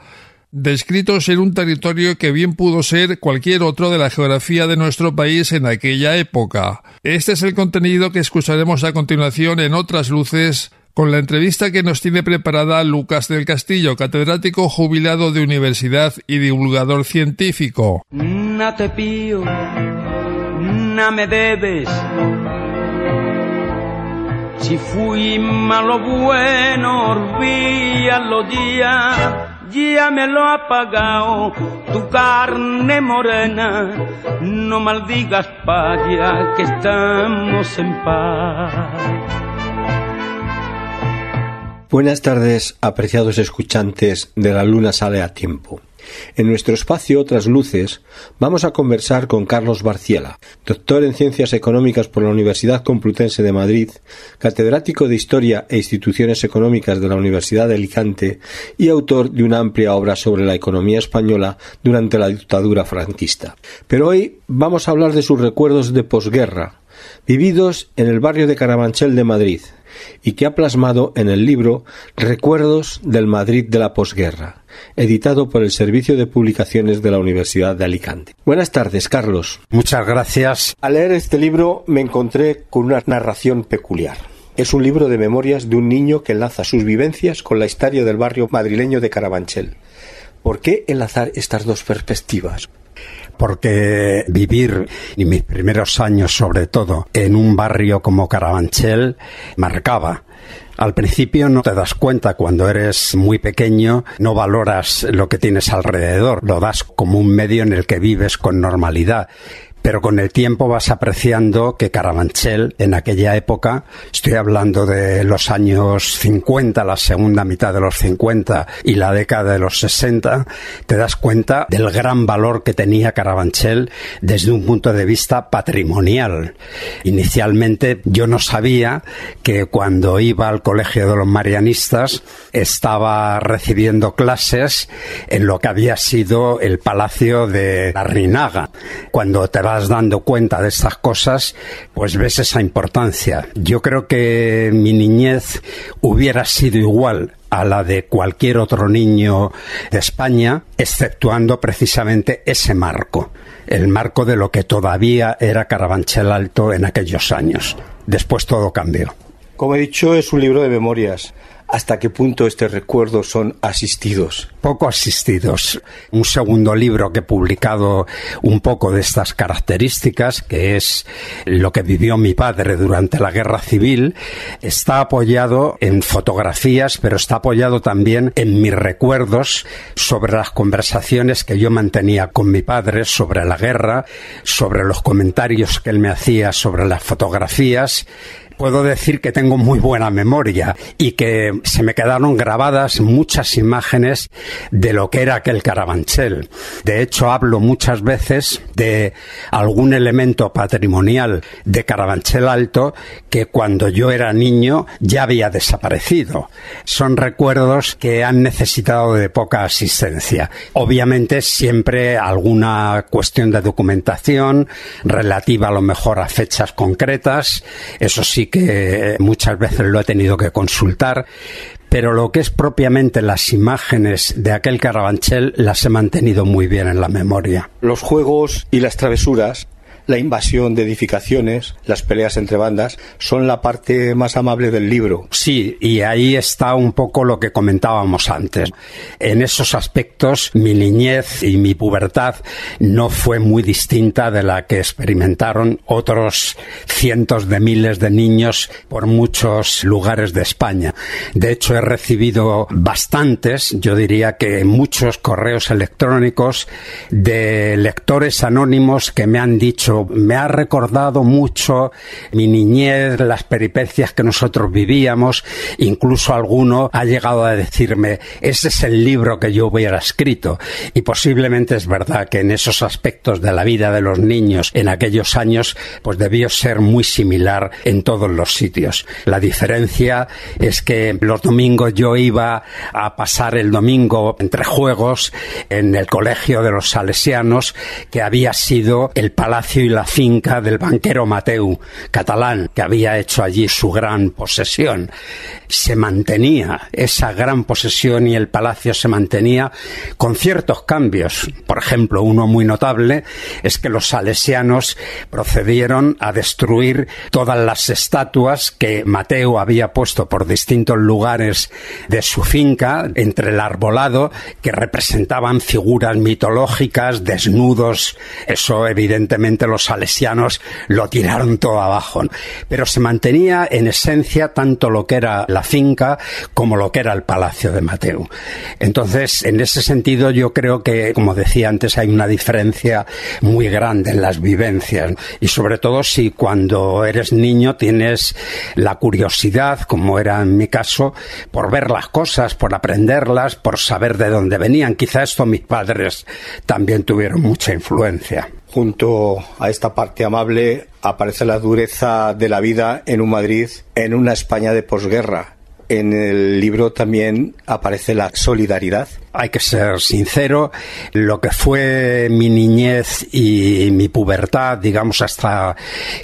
descritos en un territorio que bien pudo ser cualquier otro de la geografía de nuestro país en aquella época. Este es el contenido que escucharemos a continuación en otras luces con la entrevista que nos tiene preparada Lucas del Castillo, catedrático jubilado de universidad y divulgador científico. No te pío, no me debes. Si fui malo bueno, olvídalo ya, ya me lo ha pagado tu carne morena. No maldigas, paya, que estamos en paz. Buenas tardes, apreciados escuchantes de la Luna Sale a Tiempo. En nuestro espacio Otras Luces vamos a conversar con Carlos Barciela, doctor en Ciencias Económicas por la Universidad Complutense de Madrid, catedrático de Historia e Instituciones Económicas de la Universidad de Alicante y autor de una amplia obra sobre la economía española durante la dictadura franquista. Pero hoy vamos a hablar de sus recuerdos de posguerra, vividos en el barrio de Carabanchel de Madrid, y que ha plasmado en el libro Recuerdos del Madrid de la posguerra, editado por el Servicio de Publicaciones de la Universidad de Alicante. Buenas tardes, Carlos. Muchas gracias. Al leer este libro me encontré con una narración peculiar. Es un libro de memorias de un niño que enlaza sus vivencias con la historia del barrio madrileño de Carabanchel. ¿Por qué enlazar estas dos perspectivas? Porque vivir, y mis primeros años sobre todo, en un barrio como Carabanchel, marcaba. Al principio no te das cuenta cuando eres muy pequeño, no valoras lo que tienes alrededor, lo das como un medio en el que vives con normalidad pero con el tiempo vas apreciando que Carabanchel en aquella época, estoy hablando de los años 50, la segunda mitad de los 50 y la década de los 60, te das cuenta del gran valor que tenía Carabanchel desde un punto de vista patrimonial. Inicialmente yo no sabía que cuando iba al colegio de los marianistas estaba recibiendo clases en lo que había sido el palacio de la Rinaga. Cuando te vas dando cuenta de estas cosas, pues ves esa importancia. Yo creo que mi niñez hubiera sido igual a la de cualquier otro niño de España, exceptuando precisamente ese marco, el marco de lo que todavía era Carabanchel Alto en aquellos años. Después todo cambió. Como he dicho, es un libro de memorias. ¿Hasta qué punto estos recuerdos son asistidos? Poco asistidos. Un segundo libro que he publicado un poco de estas características, que es lo que vivió mi padre durante la guerra civil, está apoyado en fotografías, pero está apoyado también en mis recuerdos sobre las conversaciones que yo mantenía con mi padre sobre la guerra, sobre los comentarios que él me hacía sobre las fotografías puedo decir que tengo muy buena memoria y que se me quedaron grabadas muchas imágenes de lo que era aquel carabanchel. De hecho, hablo muchas veces de algún elemento patrimonial de Carabanchel Alto que cuando yo era niño ya había desaparecido. Son recuerdos que han necesitado de poca asistencia. Obviamente siempre alguna cuestión de documentación relativa a lo mejor a fechas concretas, eso sí que muchas veces lo he tenido que consultar, pero lo que es propiamente las imágenes de aquel carabanchel las he mantenido muy bien en la memoria. Los juegos y las travesuras la invasión de edificaciones, las peleas entre bandas, son la parte más amable del libro. Sí, y ahí está un poco lo que comentábamos antes. En esos aspectos, mi niñez y mi pubertad no fue muy distinta de la que experimentaron otros cientos de miles de niños por muchos lugares de España. De hecho, he recibido bastantes, yo diría que muchos correos electrónicos de lectores anónimos que me han dicho me ha recordado mucho mi niñez, las peripecias que nosotros vivíamos, incluso alguno ha llegado a decirme, ese es el libro que yo hubiera escrito. Y posiblemente es verdad que en esos aspectos de la vida de los niños en aquellos años, pues debió ser muy similar en todos los sitios. La diferencia es que los domingos yo iba a pasar el domingo entre juegos en el colegio de los salesianos, que había sido el palacio y la finca del banquero Mateu, catalán, que había hecho allí su gran posesión. Se mantenía esa gran posesión y el palacio se mantenía con ciertos cambios. Por ejemplo, uno muy notable es que los salesianos procedieron a destruir todas las estatuas que Mateu había puesto por distintos lugares de su finca, entre el arbolado, que representaban figuras mitológicas, desnudos. Eso evidentemente los salesianos lo tiraron todo abajo. Pero se mantenía en esencia tanto lo que era la finca como lo que era el palacio de Mateo. Entonces, en ese sentido, yo creo que, como decía antes, hay una diferencia muy grande en las vivencias. Y sobre todo si cuando eres niño tienes la curiosidad, como era en mi caso, por ver las cosas, por aprenderlas, por saber de dónde venían. Quizá esto mis padres también tuvieron mucha influencia junto a esta parte amable aparece la dureza de la vida en un Madrid, en una España de posguerra. En el libro también aparece la solidaridad. Hay que ser sincero, lo que fue mi niñez y mi pubertad, digamos hasta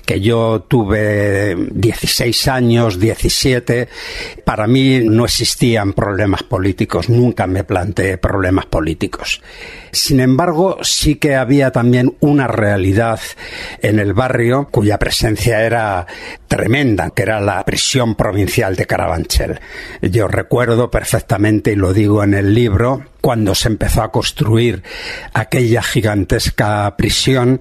que yo tuve 16 años, 17, para mí no existían problemas políticos, nunca me planteé problemas políticos. Sin embargo, sí que había también una realidad en el barrio cuya presencia era tremenda, que era la prisión provincial de Carabanchel. Yo recuerdo perfectamente, y lo digo en el libro, cuando se empezó a construir aquella gigantesca prisión,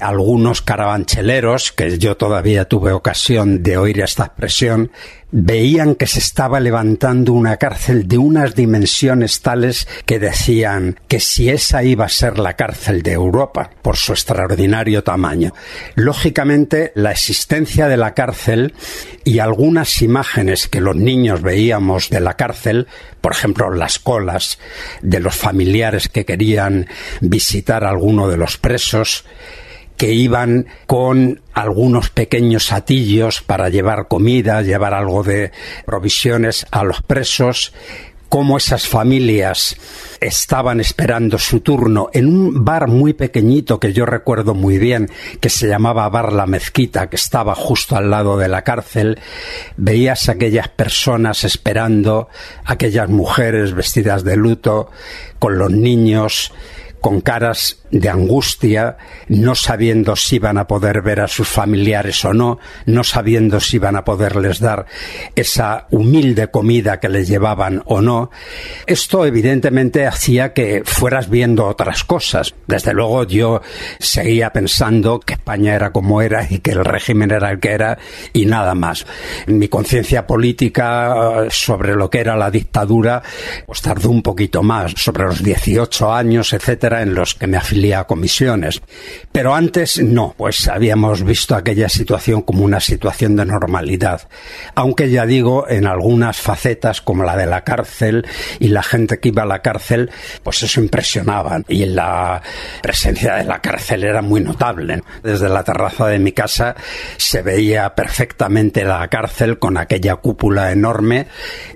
algunos carabancheleros, que yo todavía tuve ocasión de oír esta expresión, veían que se estaba levantando una cárcel de unas dimensiones tales que decían que si esa iba a ser la cárcel de Europa, por su extraordinario tamaño. Lógicamente, la existencia de la cárcel y algunas imágenes que los niños veíamos de la cárcel, por ejemplo, las colas de los familiares que querían visitar a alguno de los presos, que iban con algunos pequeños atillos para llevar comida, llevar algo de provisiones a los presos, cómo esas familias estaban esperando su turno en un bar muy pequeñito que yo recuerdo muy bien, que se llamaba Bar La Mezquita, que estaba justo al lado de la cárcel, veías a aquellas personas esperando, aquellas mujeres vestidas de luto, con los niños, con caras de angustia, no sabiendo si iban a poder ver a sus familiares o no, no sabiendo si iban a poderles dar esa humilde comida que les llevaban o no. Esto evidentemente hacía que fueras viendo otras cosas. Desde luego yo seguía pensando que España era como era y que el régimen era el que era y nada más. Mi conciencia política eh, sobre lo que era la dictadura pues tardó un poquito más, sobre los 18 años, etcétera, en los que me afilié a comisiones. Pero antes no, pues habíamos visto aquella situación como una situación de normalidad. Aunque ya digo, en algunas facetas como la de la cárcel y la gente que iba a la cárcel, pues eso impresionaba. Y la presencia de la cárcel era muy notable. Desde la terraza de mi casa se veía perfectamente la cárcel con aquella cúpula enorme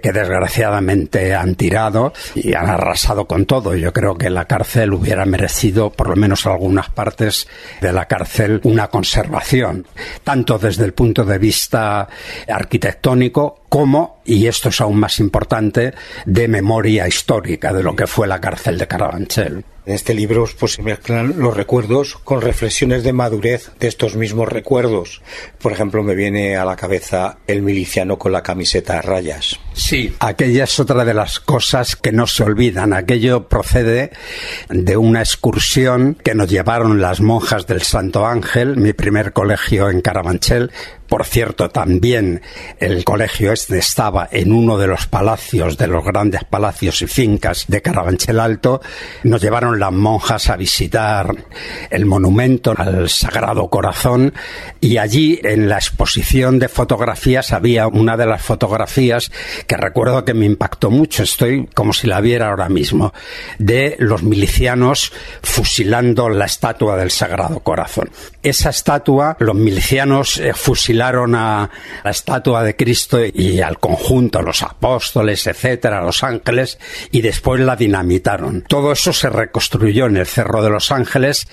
que desgraciadamente han tirado y han arrasado con todo. Yo creo que la cárcel hubiera merecido, por lo menos algunas partes de la cárcel, una conservación, tanto desde el punto de vista arquitectónico como, y esto es aún más importante, de memoria histórica de lo que fue la cárcel de Carabanchel. En este libro pues, se mezclan los recuerdos con reflexiones de madurez de estos mismos recuerdos. Por ejemplo, me viene a la cabeza el miliciano con la camiseta a rayas. Sí, aquella es otra de las cosas que no se olvidan. Aquello procede de una excursión que nos llevaron las monjas del Santo Ángel, mi primer colegio en Carabanchel, por cierto, también el colegio este estaba en uno de los palacios, de los grandes palacios y fincas de Carabanchel Alto. Nos llevaron las monjas a visitar el monumento al Sagrado Corazón y allí en la exposición de fotografías había una de las fotografías que recuerdo que me impactó mucho, estoy como si la viera ahora mismo, de los milicianos fusilando la estatua del Sagrado Corazón. Esa estatua, los milicianos eh, fusilaron a la estatua de Cristo y al conjunto, los apóstoles, etcétera, los ángeles, y después la dinamitaron. Todo eso se reconstruyó en el Cerro de los Ángeles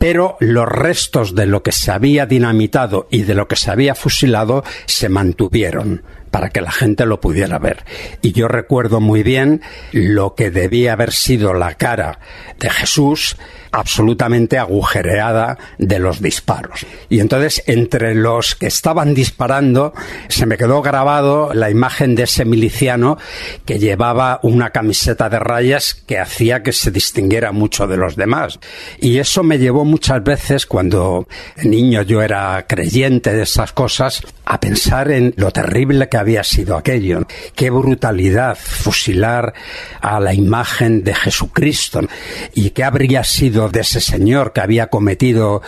pero los restos de lo que se había dinamitado y de lo que se había fusilado se mantuvieron para que la gente lo pudiera ver. Y yo recuerdo muy bien lo que debía haber sido la cara de Jesús absolutamente agujereada de los disparos. Y entonces, entre los que estaban disparando, se me quedó grabado la imagen de ese miliciano que llevaba una camiseta de rayas que hacía que se distinguiera mucho de los demás. Y eso me llevó muchas veces, cuando niño yo era creyente de esas cosas, a pensar en lo terrible que había sido aquello. Qué brutalidad fusilar a la imagen de Jesucristo. Y qué habría sido de ese señor que había cometido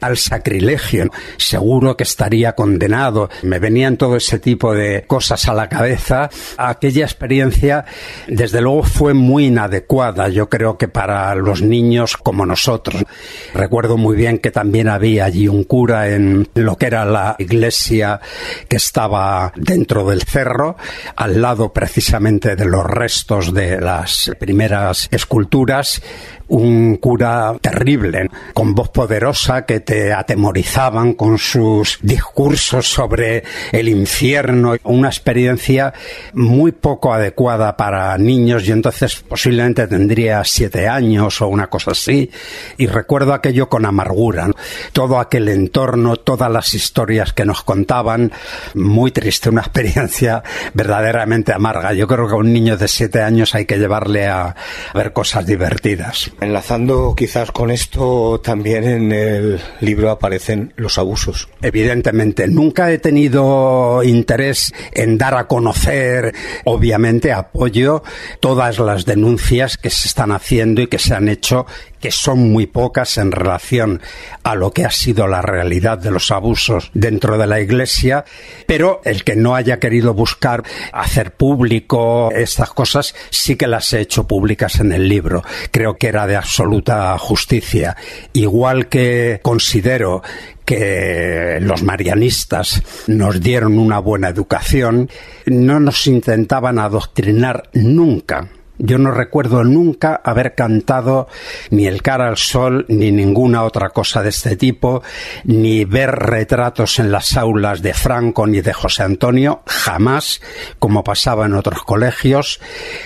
al sacrilegio, seguro que estaría condenado. Me venían todo ese tipo de cosas a la cabeza. Aquella experiencia, desde luego, fue muy inadecuada, yo creo que para los niños como nosotros. Recuerdo muy bien que también había allí un cura en lo que era la iglesia que estaba dentro del cerro, al lado precisamente de los restos de las primeras esculturas, un cura terrible, con voz poderosa que te atemorizaban con sus discursos sobre el infierno, una experiencia muy poco adecuada para niños y entonces posiblemente tendría siete años o una cosa así y recuerdo aquello con amargura, todo aquel entorno, todas las historias que nos contaban, muy triste, una experiencia verdaderamente amarga. Yo creo que a un niño de siete años hay que llevarle a ver cosas divertidas. Enlazando quizás con esto, también en el libro aparecen los abusos. Evidentemente, nunca he tenido interés en dar a conocer, obviamente apoyo todas las denuncias que se están haciendo y que se han hecho que son muy pocas en relación a lo que ha sido la realidad de los abusos dentro de la Iglesia, pero el que no haya querido buscar hacer público estas cosas sí que las he hecho públicas en el libro. Creo que era de absoluta justicia. Igual que considero que los marianistas nos dieron una buena educación, no nos intentaban adoctrinar nunca Yo no recuerdo nunca haber cantado ni el cara al sol ni ninguna otra cosa de este tipo, ni ver retratos en las aulas de Franco ni de José Antonio, jamás, como pasaba en otros colegios.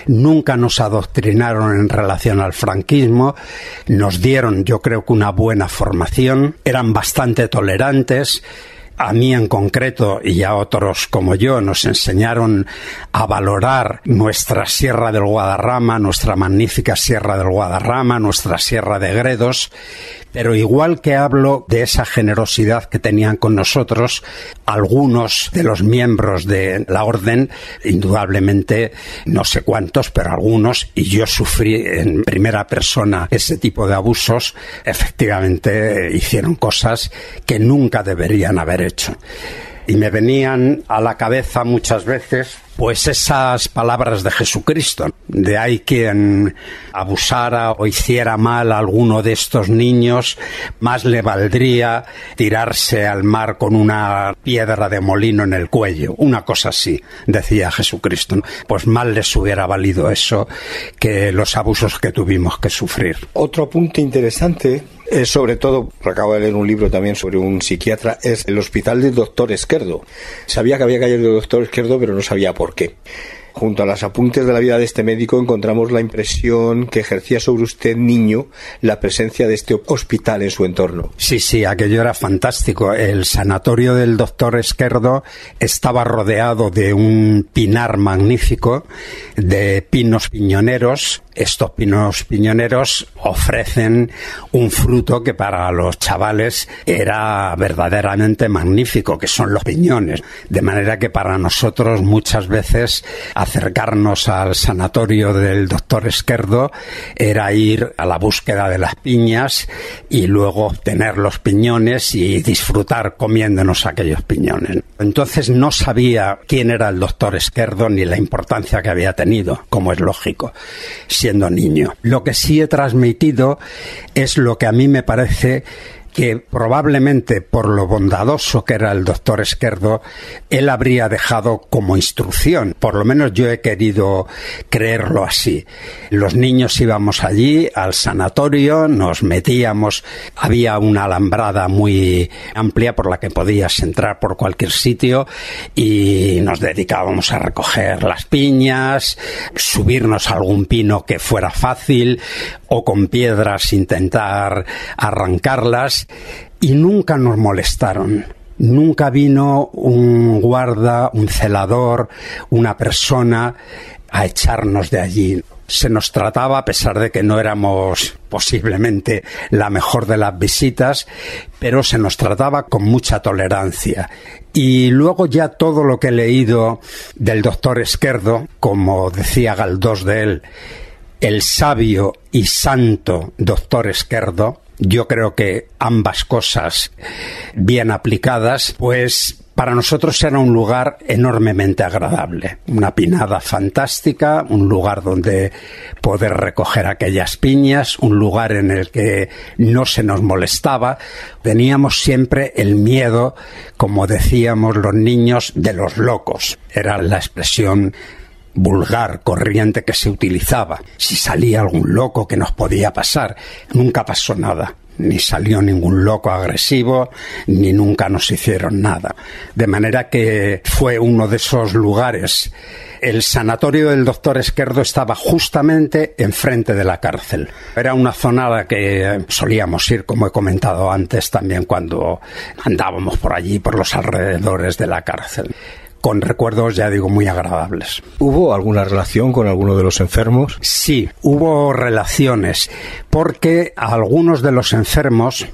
Nunca nos adoctrinaron en relación al franquismo, nos dieron yo creo que una buena formación, eran bastante tolerantes, a mí en concreto y a otros como yo nos enseñaron a valorar nuestra Sierra del Guadarrama, nuestra magnífica Sierra del Guadarrama, nuestra Sierra de Gredos, pero igual que hablo de esa generosidad que tenían con nosotros, algunos de los miembros de la orden, indudablemente no sé cuántos, pero algunos, y yo sufrí en primera persona ese tipo de abusos, efectivamente hicieron cosas que nunca deberían haber Y me venían a la cabeza muchas veces pues esas palabras de Jesucristo. De ahí quien abusara o hiciera mal a alguno de estos niños, más le valdría tirarse al mar con una piedra de molino en el cuello. Una cosa así, decía Jesucristo. Pues mal les hubiera valido eso que los abusos que tuvimos que sufrir. Otro apunte interesante es sobre todo, acabo de leer un libro también sobre un psiquiatra, es el hospital del doctor Esquerdo. Sabía que había caído el doctor Esquerdo, pero no sabía por qué. Junto a los apuntes de la vida de este médico encontramos la impresión que ejercía sobre usted, niño, la presencia de este hospital en su entorno. Sí, sí, aquello era fantástico. El sanatorio del doctor Esquerdo estaba rodeado de un pinar magnífico, de pinos piñoneros, estos pinos piñoneros ofrecen un fruto que para los chavales era verdaderamente magnífico, que son los piñones. De manera que para nosotros muchas veces acercarnos al sanatorio del doctor Esquerdo era ir a la búsqueda de las piñas y luego obtener los piñones y disfrutar comiéndonos aquellos piñones. Entonces no sabía quién era el doctor Esquerdo ni la importancia que había tenido, como es lógico Lo que sí he transmitido es lo que a mí me parece que probablemente por lo bondadoso que era el doctor Esquerdo, él habría dejado como instrucción. Por lo menos yo he querido creerlo así. Los niños íbamos allí al sanatorio, nos metíamos, había una alambrada muy amplia por la que podías entrar por cualquier sitio y nos dedicábamos a recoger las piñas, subirnos a algún pino que fuera fácil o con piedras intentar arrancarlas y nunca nos molestaron. Nunca vino un guarda, un celador, una persona a echarnos de allí. Se nos trataba, a pesar de que no éramos posiblemente la mejor de las visitas, pero se nos trataba con mucha tolerancia. Y luego ya todo lo que he leído del doctor Esquerdo, como decía Galdós de él, el sabio y santo doctor Esquerdo, yo creo que ambas cosas bien aplicadas, pues para nosotros era un lugar enormemente agradable, una pinada fantástica, un lugar donde poder recoger aquellas piñas, un lugar en el que no se nos molestaba. Teníamos siempre el miedo, como decíamos los niños, de los locos. Era la expresión vulgar, corriente que se utilizaba. Si salía algún loco que nos podía pasar, nunca pasó nada. Ni salió ningún loco agresivo, ni nunca nos hicieron nada. De manera que fue uno de esos lugares. El sanatorio del doctor Esquerdo estaba justamente enfrente de la cárcel. Era una zona a la que solíamos ir, como he comentado antes, también cuando andábamos por allí, por los alrededores de la cárcel con recuerdos, ya digo, muy agradables. ¿Hubo alguna relación con alguno de los enfermos? Sí, hubo relaciones, porque a algunos de los enfermos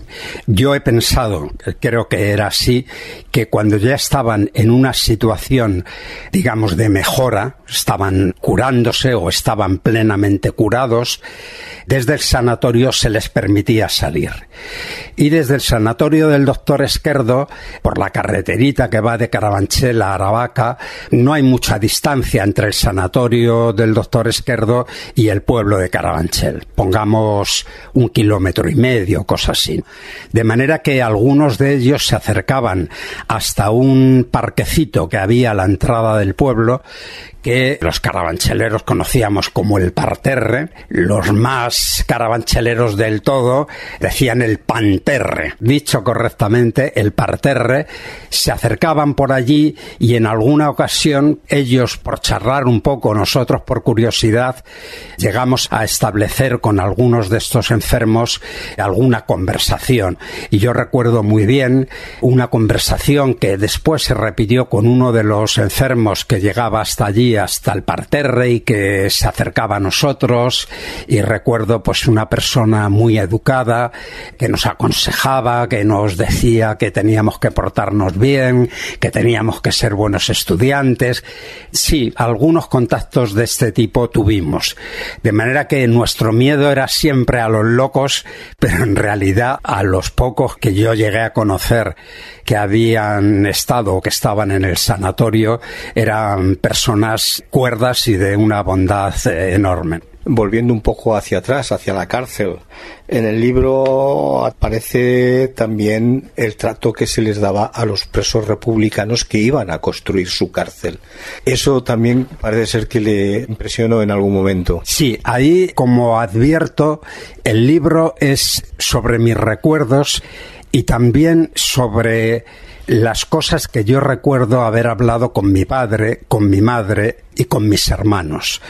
yo he pensado, creo que era así, que cuando ya estaban en una situación, digamos, de mejora, estaban curándose o estaban plenamente curados, desde el sanatorio se les permitía salir. Y desde el sanatorio del doctor Esquerdo, por la carreterita que va de Carabanchel a Aravaca, no hay mucha distancia entre el sanatorio del doctor Esquerdo y el pueblo de Carabanchel. Pongamos un kilómetro y medio, cosas así. De manera que algunos de ellos se acercaban hasta un parquecito que había a la entrada del pueblo que los carabancheleros conocíamos como el parterre, los más carabancheleros del todo decían el panterre. Dicho correctamente, el parterre, se acercaban por allí y en alguna ocasión ellos, por charlar un poco, nosotros por curiosidad, llegamos a establecer con algunos de estos enfermos alguna conversación. Y yo recuerdo muy bien una conversación que después se repitió con uno de los enfermos que llegaba hasta allí, hasta el parterre y que se acercaba a nosotros. Y recuerdo pues una persona muy educada que nos aconsejaba, que nos decía que teníamos que portarnos bien, que teníamos que ser buenos estudiantes. Sí, algunos contactos de este tipo tuvimos. De manera que nuestro miedo era siempre a los locos, pero en realidad a los pocos que yo llegué a conocer que habían estado o que estaban en el sanatorio eran personas cuerdas y de una bondad eh, enorme volviendo un poco hacia atrás, hacia la cárcel. En el libro aparece también el trato que se les daba a los presos republicanos que iban a construir su cárcel. Eso también parece ser que le impresionó en algún momento. Sí, ahí, como advierto, el libro es sobre mis recuerdos y también sobre las cosas que yo recuerdo haber hablado con mi padre, con mi madre y con mis hermanos.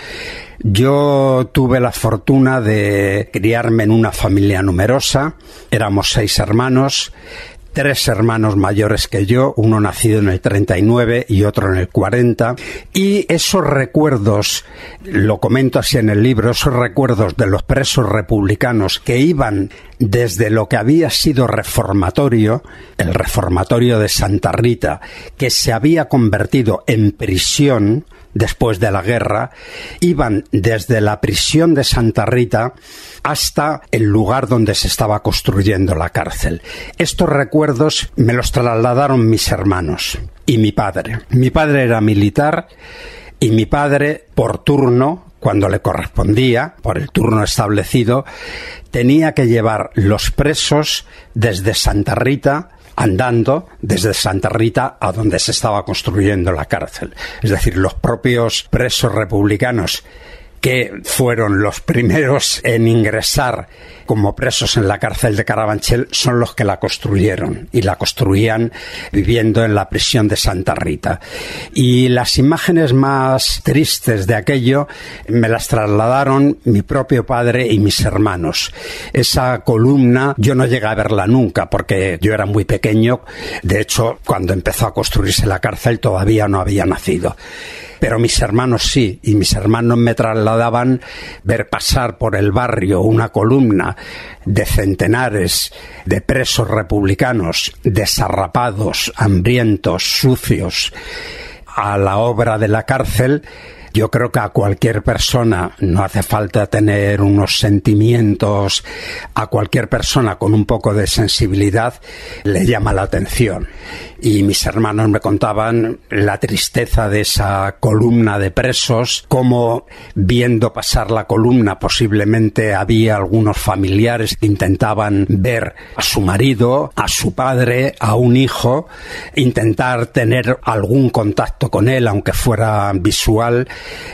Yo tuve la fortuna de criarme en una familia numerosa, éramos seis hermanos, tres hermanos mayores que yo, uno nacido en el 39 y otro en el 40, y esos recuerdos, lo comento así en el libro, esos recuerdos de los presos republicanos que iban desde lo que había sido reformatorio, el reformatorio de Santa Rita, que se había convertido en prisión, después de la guerra, iban desde la prisión de Santa Rita hasta el lugar donde se estaba construyendo la cárcel. Estos recuerdos me los trasladaron mis hermanos y mi padre. Mi padre era militar y mi padre, por turno, cuando le correspondía, por el turno establecido, tenía que llevar los presos desde Santa Rita andando desde Santa Rita a donde se estaba construyendo la cárcel. Es decir, los propios presos republicanos que fueron los primeros en ingresar como presos en la cárcel de Carabanchel son los que la construyeron y la construían viviendo en la prisión de Santa Rita. Y las imágenes más tristes de aquello me las trasladaron mi propio padre y mis hermanos. Esa columna yo no llegué a verla nunca porque yo era muy pequeño. De hecho, cuando empezó a construirse la cárcel todavía no había nacido pero mis hermanos sí, y mis hermanos me trasladaban ver pasar por el barrio una columna de centenares de presos republicanos desarrapados, hambrientos, sucios, a la obra de la cárcel yo creo que a cualquier persona, no hace falta tener unos sentimientos, a cualquier persona con un poco de sensibilidad le llama la atención. Y mis hermanos me contaban la tristeza de esa columna de presos, como viendo pasar la columna posiblemente había algunos familiares que intentaban ver a su marido, a su padre, a un hijo, intentar tener algún contacto con él, aunque fuera visual,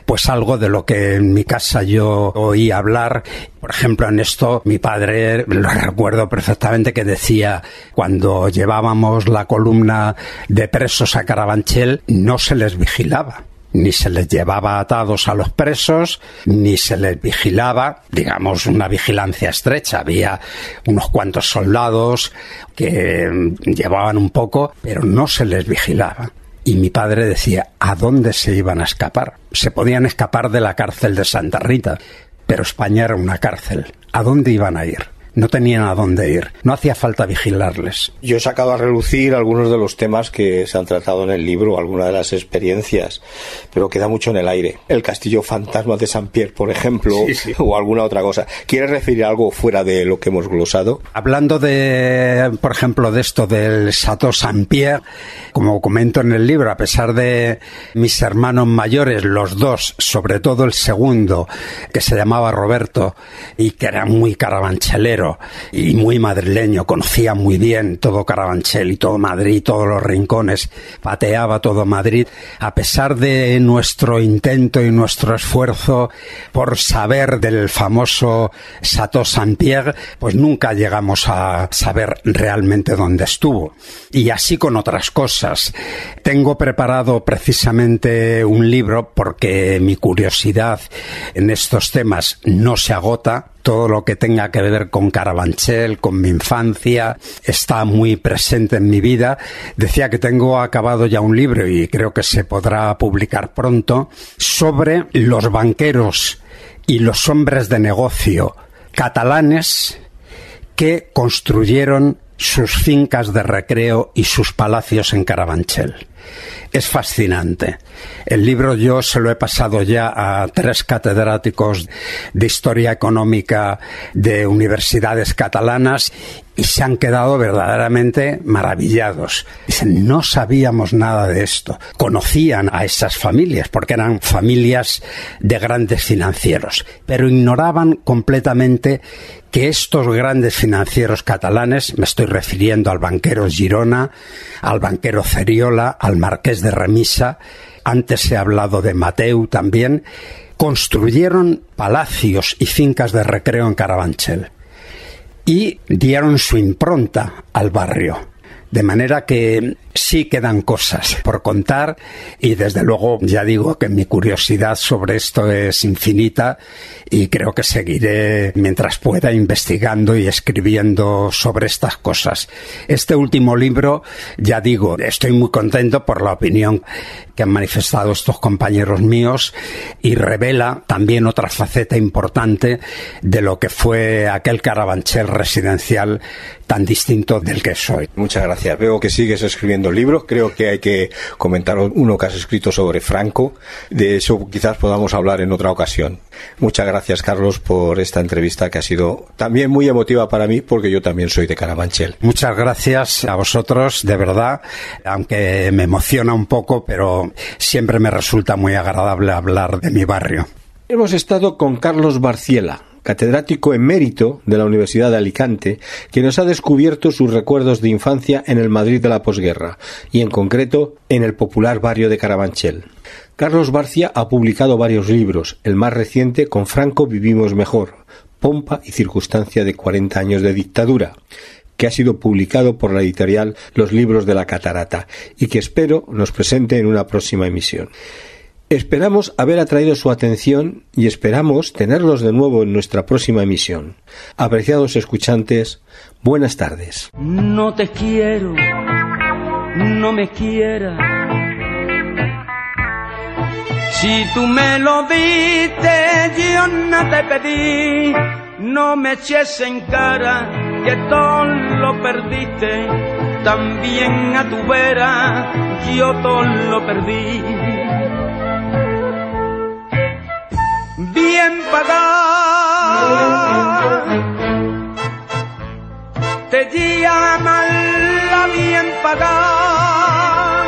pues algo de lo que en mi casa yo oí hablar. Por ejemplo, en esto mi padre, lo recuerdo perfectamente, que decía, cuando llevábamos la columna de presos a Carabanchel, no se les vigilaba ni se les llevaba atados a los presos, ni se les vigilaba, digamos, una vigilancia estrecha. Había unos cuantos soldados que llevaban un poco, pero no se les vigilaba. Y mi padre decía, ¿a dónde se iban a escapar? Se podían escapar de la cárcel de Santa Rita, pero España era una cárcel. ¿A dónde iban a ir? No tenían a dónde ir, no hacía falta vigilarles. Yo he sacado a relucir algunos de los temas que se han tratado en el libro, algunas de las experiencias, pero queda mucho en el aire. El castillo fantasma de San Pierre, por ejemplo, o alguna otra cosa. ¿Quieres referir algo fuera de lo que hemos glosado? Hablando de, por ejemplo, de esto del Chateau Saint Pierre, como comento en el libro, a pesar de mis hermanos mayores, los dos, sobre todo el segundo, que se llamaba Roberto y que era muy carabanchelero, y muy madrileño, conocía muy bien todo Carabanchel y todo Madrid, todos los rincones, pateaba todo Madrid, a pesar de nuestro intento y nuestro esfuerzo por saber del famoso Chateau Saint-Pierre, pues nunca llegamos a saber realmente dónde estuvo. Y así con otras cosas. Tengo preparado precisamente un libro porque mi curiosidad en estos temas no se agota. Todo lo que tenga que ver con Carabanchel, con mi infancia, está muy presente en mi vida. Decía que tengo acabado ya un libro y creo que se podrá publicar pronto sobre los banqueros y los hombres de negocio catalanes que construyeron sus fincas de recreo y sus palacios en Carabanchel. Es fascinante. El libro yo se lo he pasado ya a tres catedráticos de historia económica de universidades catalanas y se han quedado verdaderamente maravillados. Dicen, no sabíamos nada de esto. Conocían a esas familias porque eran familias de grandes financieros, pero ignoraban completamente que estos grandes financieros catalanes, me estoy refiriendo al banquero Girona, al banquero Ceriola, al marqués de Remisa, antes he hablado de Mateu también, construyeron palacios y fincas de recreo en Carabanchel y dieron su impronta al barrio. De manera que sí quedan cosas por contar y desde luego ya digo que mi curiosidad sobre esto es infinita y creo que seguiré mientras pueda investigando y escribiendo sobre estas cosas. Este último libro, ya digo, estoy muy contento por la opinión que han manifestado estos compañeros míos y revela también otra faceta importante de lo que fue aquel carabanchel residencial tan distinto del que soy. Muchas gracias. Veo que sigues escribiendo libros. Creo que hay que comentar uno que has escrito sobre Franco. De eso quizás podamos hablar en otra ocasión. Muchas gracias, Carlos, por esta entrevista que ha sido también muy emotiva para mí porque yo también soy de Carabanchel. Muchas gracias a vosotros, de verdad, aunque me emociona un poco, pero siempre me resulta muy agradable hablar de mi barrio. Hemos estado con Carlos Barciela, catedrático emérito de la Universidad de Alicante, que nos ha descubierto sus recuerdos de infancia en el Madrid de la posguerra, y en concreto en el popular barrio de Carabanchel. Carlos Barcia ha publicado varios libros, el más reciente Con Franco vivimos mejor, pompa y circunstancia de 40 años de dictadura, que ha sido publicado por la editorial Los Libros de la Catarata y que espero nos presente en una próxima emisión. Esperamos haber atraído su atención y esperamos tenerlos de nuevo en nuestra próxima emisión. Apreciados escuchantes, buenas tardes. No te quiero, no me quieras. Si tú me lo diste, yo no te pedí. No me eches en cara que todo lo perdiste. También a tu vera yo todo lo perdí. Bien pagar. Te llaman la bien pagar,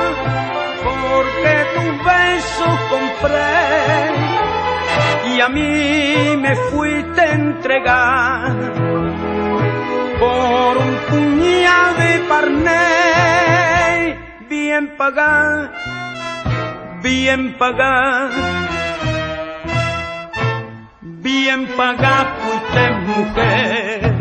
porque tu beso compré y a mí me fuiste a entregar por un puñado de parné, bien pagar, bien pagar bien pagado usted mujer.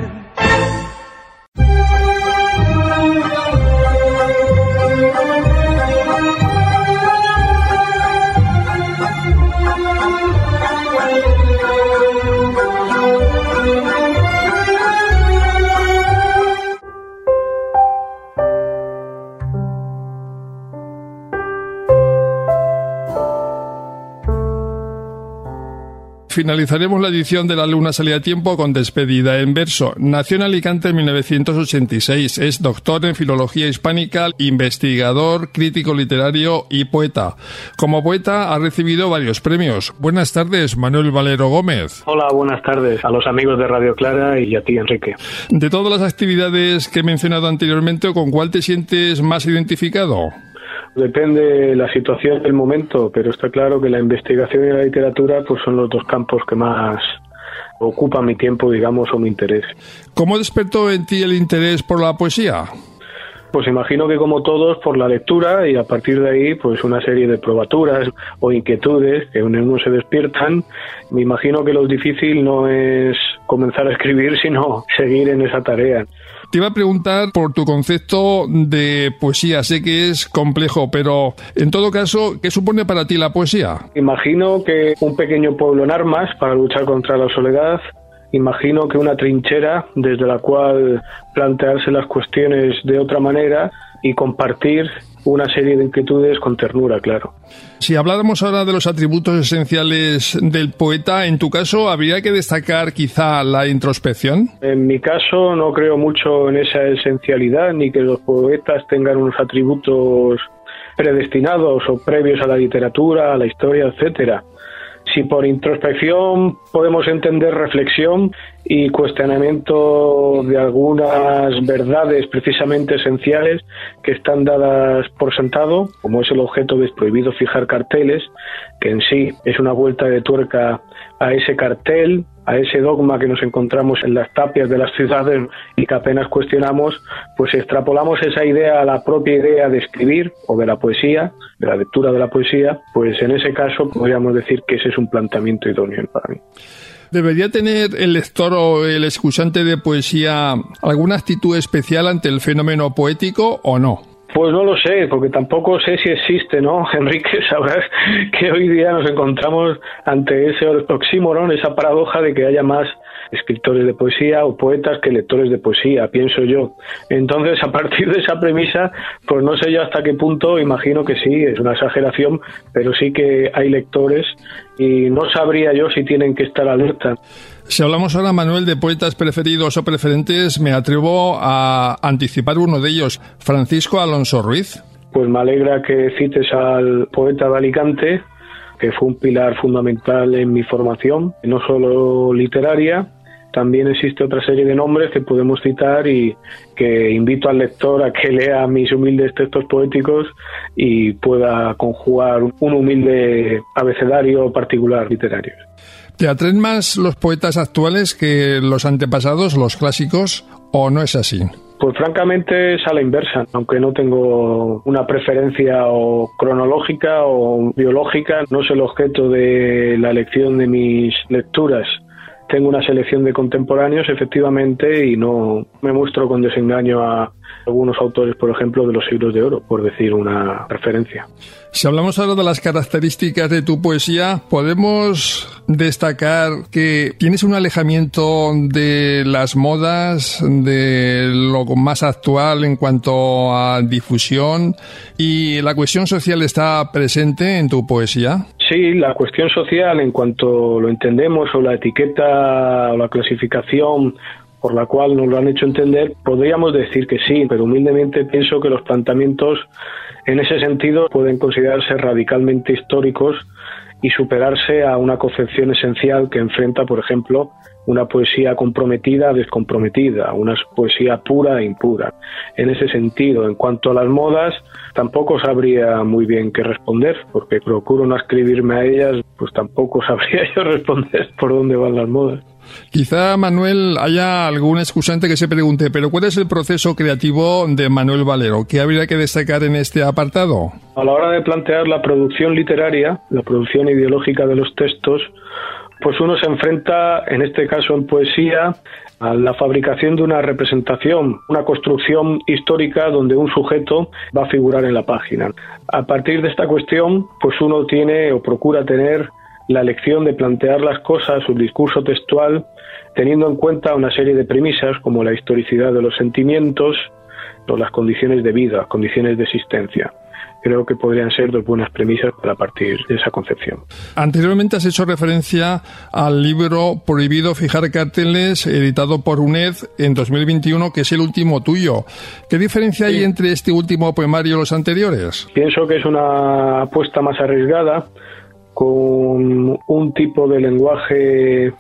Finalizaremos la edición de La Luna salía a tiempo con despedida en verso. Nació en Alicante en 1986. Es doctor en Filología Hispánica, investigador, crítico literario y poeta. Como poeta ha recibido varios premios. Buenas tardes, Manuel Valero Gómez. Hola, buenas tardes a los amigos de Radio Clara y a ti, Enrique. De todas las actividades que he mencionado anteriormente, ¿con cuál te sientes más identificado? Depende de la situación del momento, pero está claro que la investigación y la literatura pues son los dos campos que más ocupan mi tiempo, digamos, o mi interés. ¿Cómo despertó en ti el interés por la poesía? Pues imagino que como todos por la lectura y a partir de ahí pues una serie de probaturas o inquietudes que en uno se despiertan. Me imagino que lo difícil no es comenzar a escribir sino seguir en esa tarea. Te iba a preguntar por tu concepto de poesía. Sé que es complejo, pero en todo caso, ¿qué supone para ti la poesía? Imagino que un pequeño pueblo en armas para luchar contra la soledad, imagino que una trinchera desde la cual plantearse las cuestiones de otra manera y compartir una serie de inquietudes con ternura, claro. Si habláramos ahora de los atributos esenciales del poeta, en tu caso, ¿habría que destacar quizá la introspección? En mi caso no creo mucho en esa esencialidad ni que los poetas tengan unos atributos predestinados o previos a la literatura, a la historia, etcétera. Si por introspección podemos entender reflexión y cuestionamiento de algunas verdades precisamente esenciales que están dadas por sentado, como es el objeto de prohibido fijar carteles, que en sí es una vuelta de tuerca a ese cartel, a ese dogma que nos encontramos en las tapias de las ciudades y que apenas cuestionamos, pues extrapolamos esa idea a la propia idea de escribir o de la poesía, de la lectura de la poesía, pues en ese caso podríamos decir que ese es un planteamiento idóneo para mí. ¿Debería tener el lector o el escuchante de poesía alguna actitud especial ante el fenómeno poético o no? Pues no lo sé, porque tampoco sé si existe, ¿no? Enrique, sabrás que hoy día nos encontramos ante ese oxímoron, esa paradoja de que haya más escritores de poesía o poetas que lectores de poesía, pienso yo. Entonces, a partir de esa premisa, pues no sé yo hasta qué punto, imagino que sí, es una exageración, pero sí que hay lectores y no sabría yo si tienen que estar alerta. Si hablamos ahora, Manuel, de poetas preferidos o preferentes, me atrevo a anticipar uno de ellos, Francisco Alonso Ruiz. Pues me alegra que cites al poeta de Alicante, que fue un pilar fundamental en mi formación, no solo literaria, también existe otra serie de nombres que podemos citar y que invito al lector a que lea mis humildes textos poéticos y pueda conjugar un humilde abecedario particular literario. ¿Te atraen más los poetas actuales que los antepasados, los clásicos, o no es así? Pues francamente es a la inversa, aunque no tengo una preferencia o cronológica o biológica, no es el objeto de la elección de mis lecturas. Tengo una selección de contemporáneos, efectivamente, y no me muestro con desengaño a algunos autores, por ejemplo, de los siglos de oro, por decir una referencia. Si hablamos ahora de las características de tu poesía, podemos destacar que tienes un alejamiento de las modas, de lo más actual en cuanto a difusión y la cuestión social está presente en tu poesía. Sí, la cuestión social en cuanto lo entendemos o la etiqueta o la clasificación por la cual nos lo han hecho entender, podríamos decir que sí, pero humildemente pienso que los planteamientos en ese sentido pueden considerarse radicalmente históricos y superarse a una concepción esencial que enfrenta, por ejemplo, una poesía comprometida, descomprometida, una poesía pura e impura. En ese sentido, en cuanto a las modas, tampoco sabría muy bien qué responder, porque procuro no escribirme a ellas, pues tampoco sabría yo responder por dónde van las modas. Quizá, Manuel, haya algún excusante que se pregunte, pero ¿cuál es el proceso creativo de Manuel Valero? ¿Qué habría que destacar en este apartado? A la hora de plantear la producción literaria, la producción ideológica de los textos, pues uno se enfrenta, en este caso en poesía, a la fabricación de una representación, una construcción histórica donde un sujeto va a figurar en la página. A partir de esta cuestión, pues uno tiene o procura tener la lección de plantear las cosas, su discurso textual, teniendo en cuenta una serie de premisas como la historicidad de los sentimientos o las condiciones de vida, condiciones de existencia creo que podrían ser dos buenas premisas para partir de esa concepción. Anteriormente has hecho referencia al libro Prohibido fijar carteles, editado por UNED en 2021, que es el último tuyo. ¿Qué diferencia hay entre este último poemario y los anteriores? Pienso que es una apuesta más arriesgada, con un tipo de lenguaje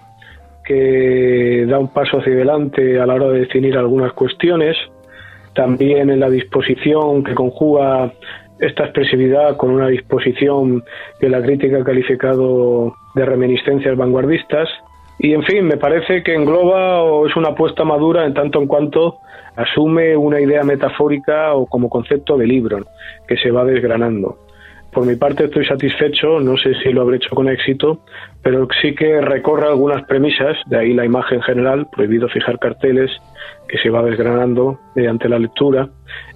que da un paso hacia adelante a la hora de definir algunas cuestiones, también en la disposición que conjuga esta expresividad con una disposición que la crítica ha calificado de reminiscencias vanguardistas Y en fin, me parece que engloba o es una apuesta madura en tanto en cuanto asume una idea metafórica o como concepto de libro que se va desgranando. Por mi parte estoy satisfecho, no sé si lo habré hecho con éxito, pero sí que recorre algunas premisas, de ahí la imagen general, prohibido fijar carteles, que se va desgranando mediante la lectura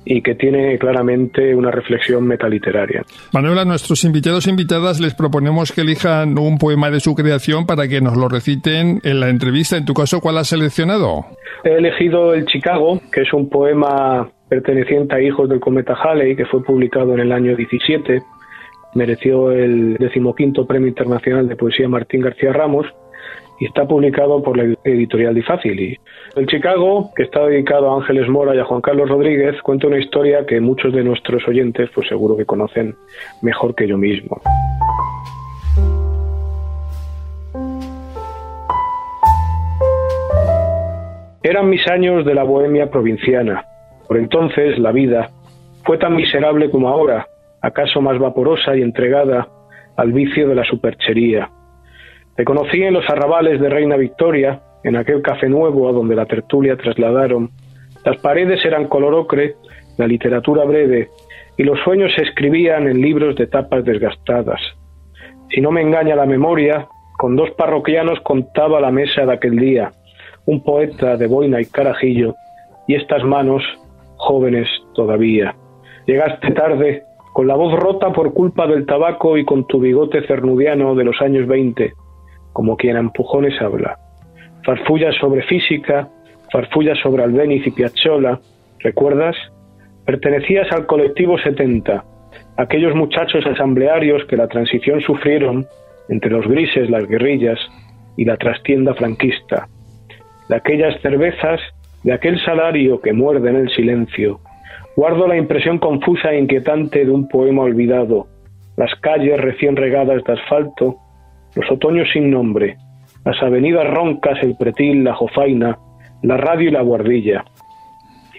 y que tiene claramente una reflexión metaliteraria. Manuel, a nuestros invitados e invitadas les proponemos que elijan un poema de su creación para que nos lo reciten en la entrevista. En tu caso, ¿cuál has seleccionado? He elegido el Chicago, que es un poema perteneciente a Hijos del Cometa Halley, que fue publicado en el año 17 mereció el decimoquinto Premio Internacional de Poesía Martín García Ramos y está publicado por la editorial Difácil. Y el Chicago, que está dedicado a Ángeles Mora y a Juan Carlos Rodríguez, cuenta una historia que muchos de nuestros oyentes pues seguro que conocen mejor que yo mismo. Eran mis años de la bohemia provinciana. Por entonces la vida fue tan miserable como ahora, acaso más vaporosa y entregada al vicio de la superchería. Te conocí en los arrabales de Reina Victoria, en aquel café nuevo a donde la tertulia trasladaron. Las paredes eran color ocre, la literatura breve, y los sueños se escribían en libros de tapas desgastadas. Si no me engaña la memoria, con dos parroquianos contaba la mesa de aquel día, un poeta de boina y carajillo, y estas manos, jóvenes todavía. Llegaste tarde con la voz rota por culpa del tabaco y con tu bigote cernudiano de los años veinte, como quien a empujones habla. Farfullas sobre física, farfullas sobre Albéniz y Piazzolla, ¿recuerdas? Pertenecías al colectivo 70, aquellos muchachos asamblearios que la transición sufrieron entre los grises, las guerrillas y la trastienda franquista, de aquellas cervezas, de aquel salario que muerde en el silencio, Guardo la impresión confusa e inquietante de un poema olvidado, las calles recién regadas de asfalto, los otoños sin nombre, las avenidas roncas, el pretil, la jofaina, la radio y la guardilla.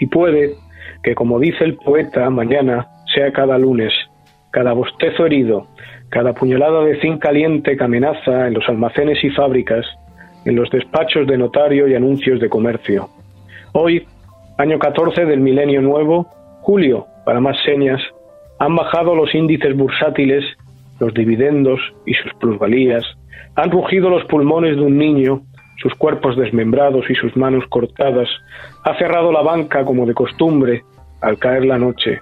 Y puede que, como dice el poeta, mañana sea cada lunes, cada bostezo herido, cada puñalada de zinc caliente que amenaza en los almacenes y fábricas, en los despachos de notario y anuncios de comercio. Hoy, año 14 del milenio nuevo, Julio, para más señas, han bajado los índices bursátiles, los dividendos y sus plusvalías, han rugido los pulmones de un niño, sus cuerpos desmembrados y sus manos cortadas, ha cerrado la banca como de costumbre al caer la noche,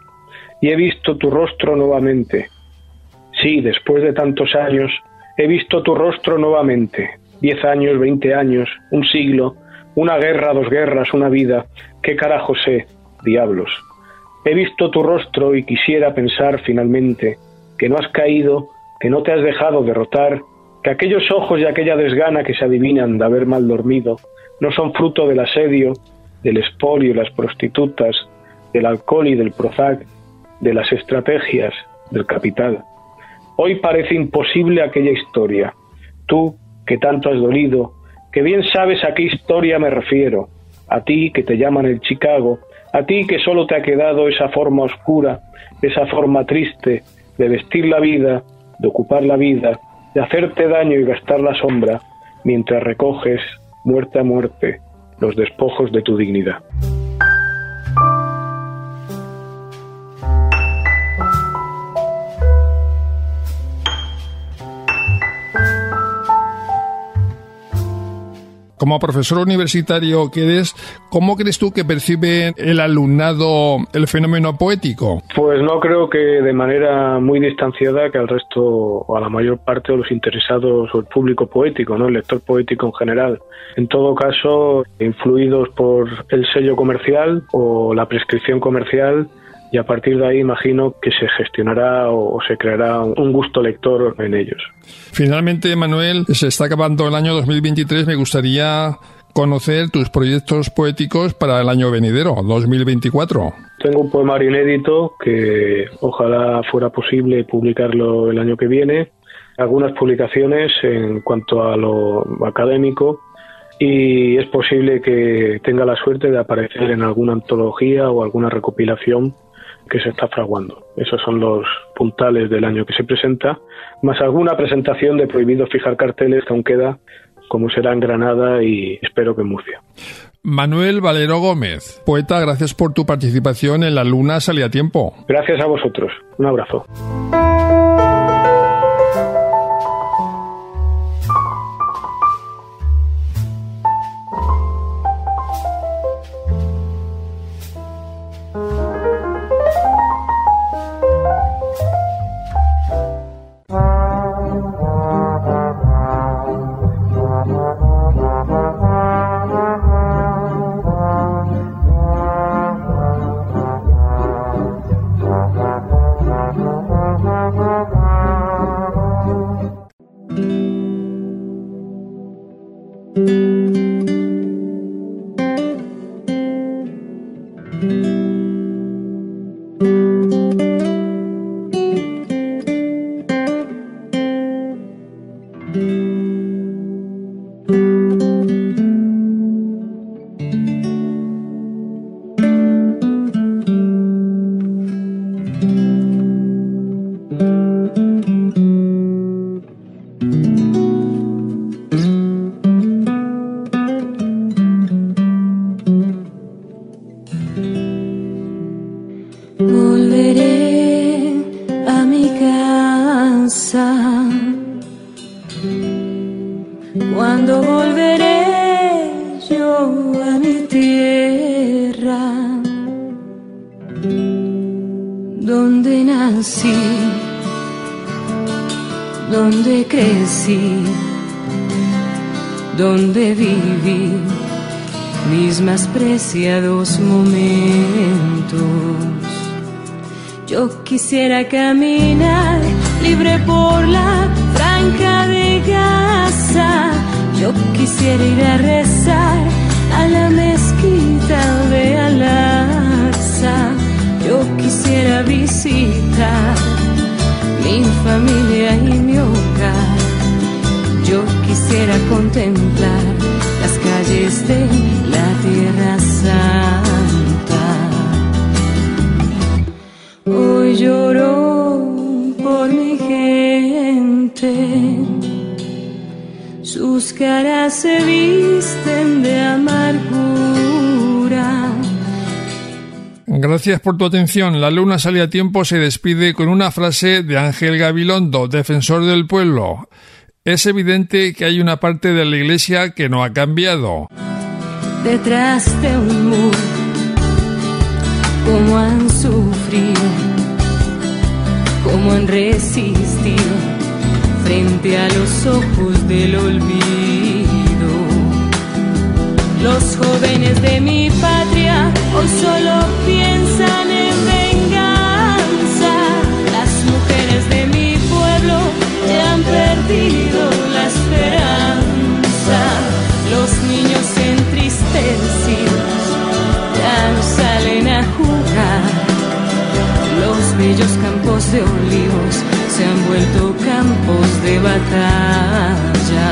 y he visto tu rostro nuevamente. Sí, después de tantos años, he visto tu rostro nuevamente. Diez años, veinte años, un siglo, una guerra, dos guerras, una vida. ¿Qué carajo sé? Diablos. He visto tu rostro y quisiera pensar finalmente que no has caído, que no te has dejado derrotar, que aquellos ojos y aquella desgana que se adivinan de haber mal dormido no son fruto del asedio, del espolio y las prostitutas, del alcohol y del Prozac, de las estrategias, del capital. Hoy parece imposible aquella historia. Tú, que tanto has dolido, que bien sabes a qué historia me refiero, a ti que te llaman el Chicago, a ti que solo te ha quedado esa forma oscura, esa forma triste de vestir la vida, de ocupar la vida, de hacerte daño y gastar la sombra, mientras recoges, muerte a muerte, los despojos de tu dignidad. Como profesor universitario que eres, ¿cómo crees tú que percibe el alumnado el fenómeno poético? Pues no creo que de manera muy distanciada que al resto o a la mayor parte de los interesados o el público poético, ¿no? el lector poético en general. En todo caso, influidos por el sello comercial o la prescripción comercial, y a partir de ahí imagino que se gestionará o, se creará un gusto lector en ellos. Finalmente, Manuel, se está acabando el año 2023. Me gustaría conocer tus proyectos poéticos para el año venidero, 2024. Tengo un poemario inédito que ojalá fuera posible publicarlo el año que viene. Algunas publicaciones en cuanto a lo académico y es posible que tenga la suerte de aparecer en alguna antología o alguna recopilación que se está fraguando. Esos son los puntales del año que se presenta, más alguna presentación de prohibido fijar carteles que aún queda como será en Granada y espero que en Murcia. Manuel Valero Gómez, poeta, gracias por tu participación en La Luna Salía a Tiempo. Gracias a vosotros. Un abrazo. Quisiera caminar libre por la franca de Gaza. Yo quisiera ir a rezar a la mezquita de Al-Aqsa. Yo quisiera visitar mi familia y mi hogar. Yo quisiera contemplar las calles de caras se visten de amargura. Gracias por tu atención. La luna sale a tiempo se despide con una frase de Ángel Gabilondo, defensor del pueblo. Es evidente que hay una parte de la iglesia que no ha cambiado. Detrás de un muro, como han sufrido, como han resistido frente a los ojos del olvido. Los jóvenes de mi patria hoy solo piensan en venganza. Las mujeres de mi pueblo ya han perdido la esperanza. Los niños entristecidos ya salen a jugar. Los bellos campos de olivos se han vuelto campos de batalla.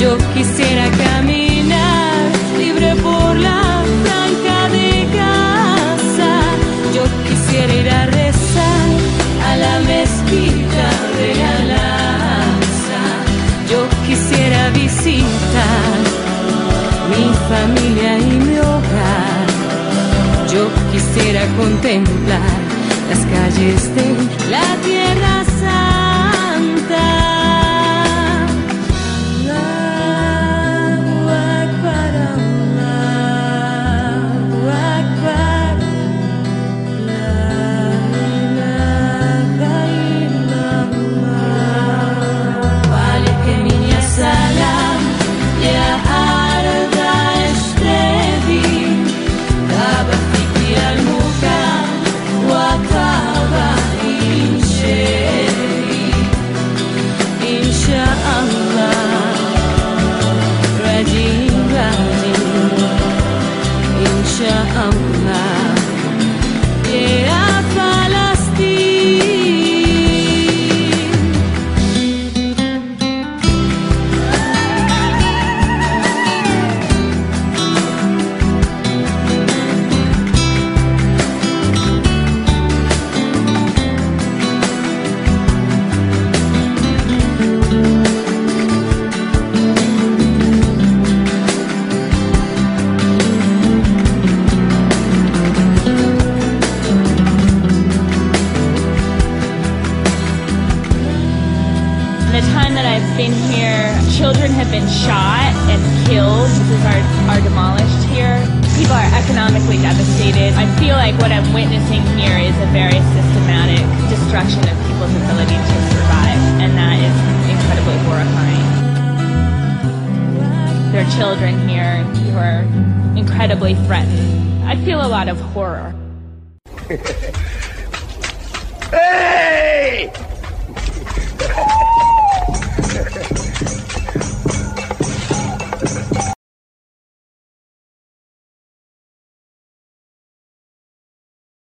Yo quisiera caminar libre por la franca de casa. Yo quisiera ir a rezar a la mezquita de Alá quisiera visitar mi familia y mi hogar. Yo quisiera contemplar las calles de la tierra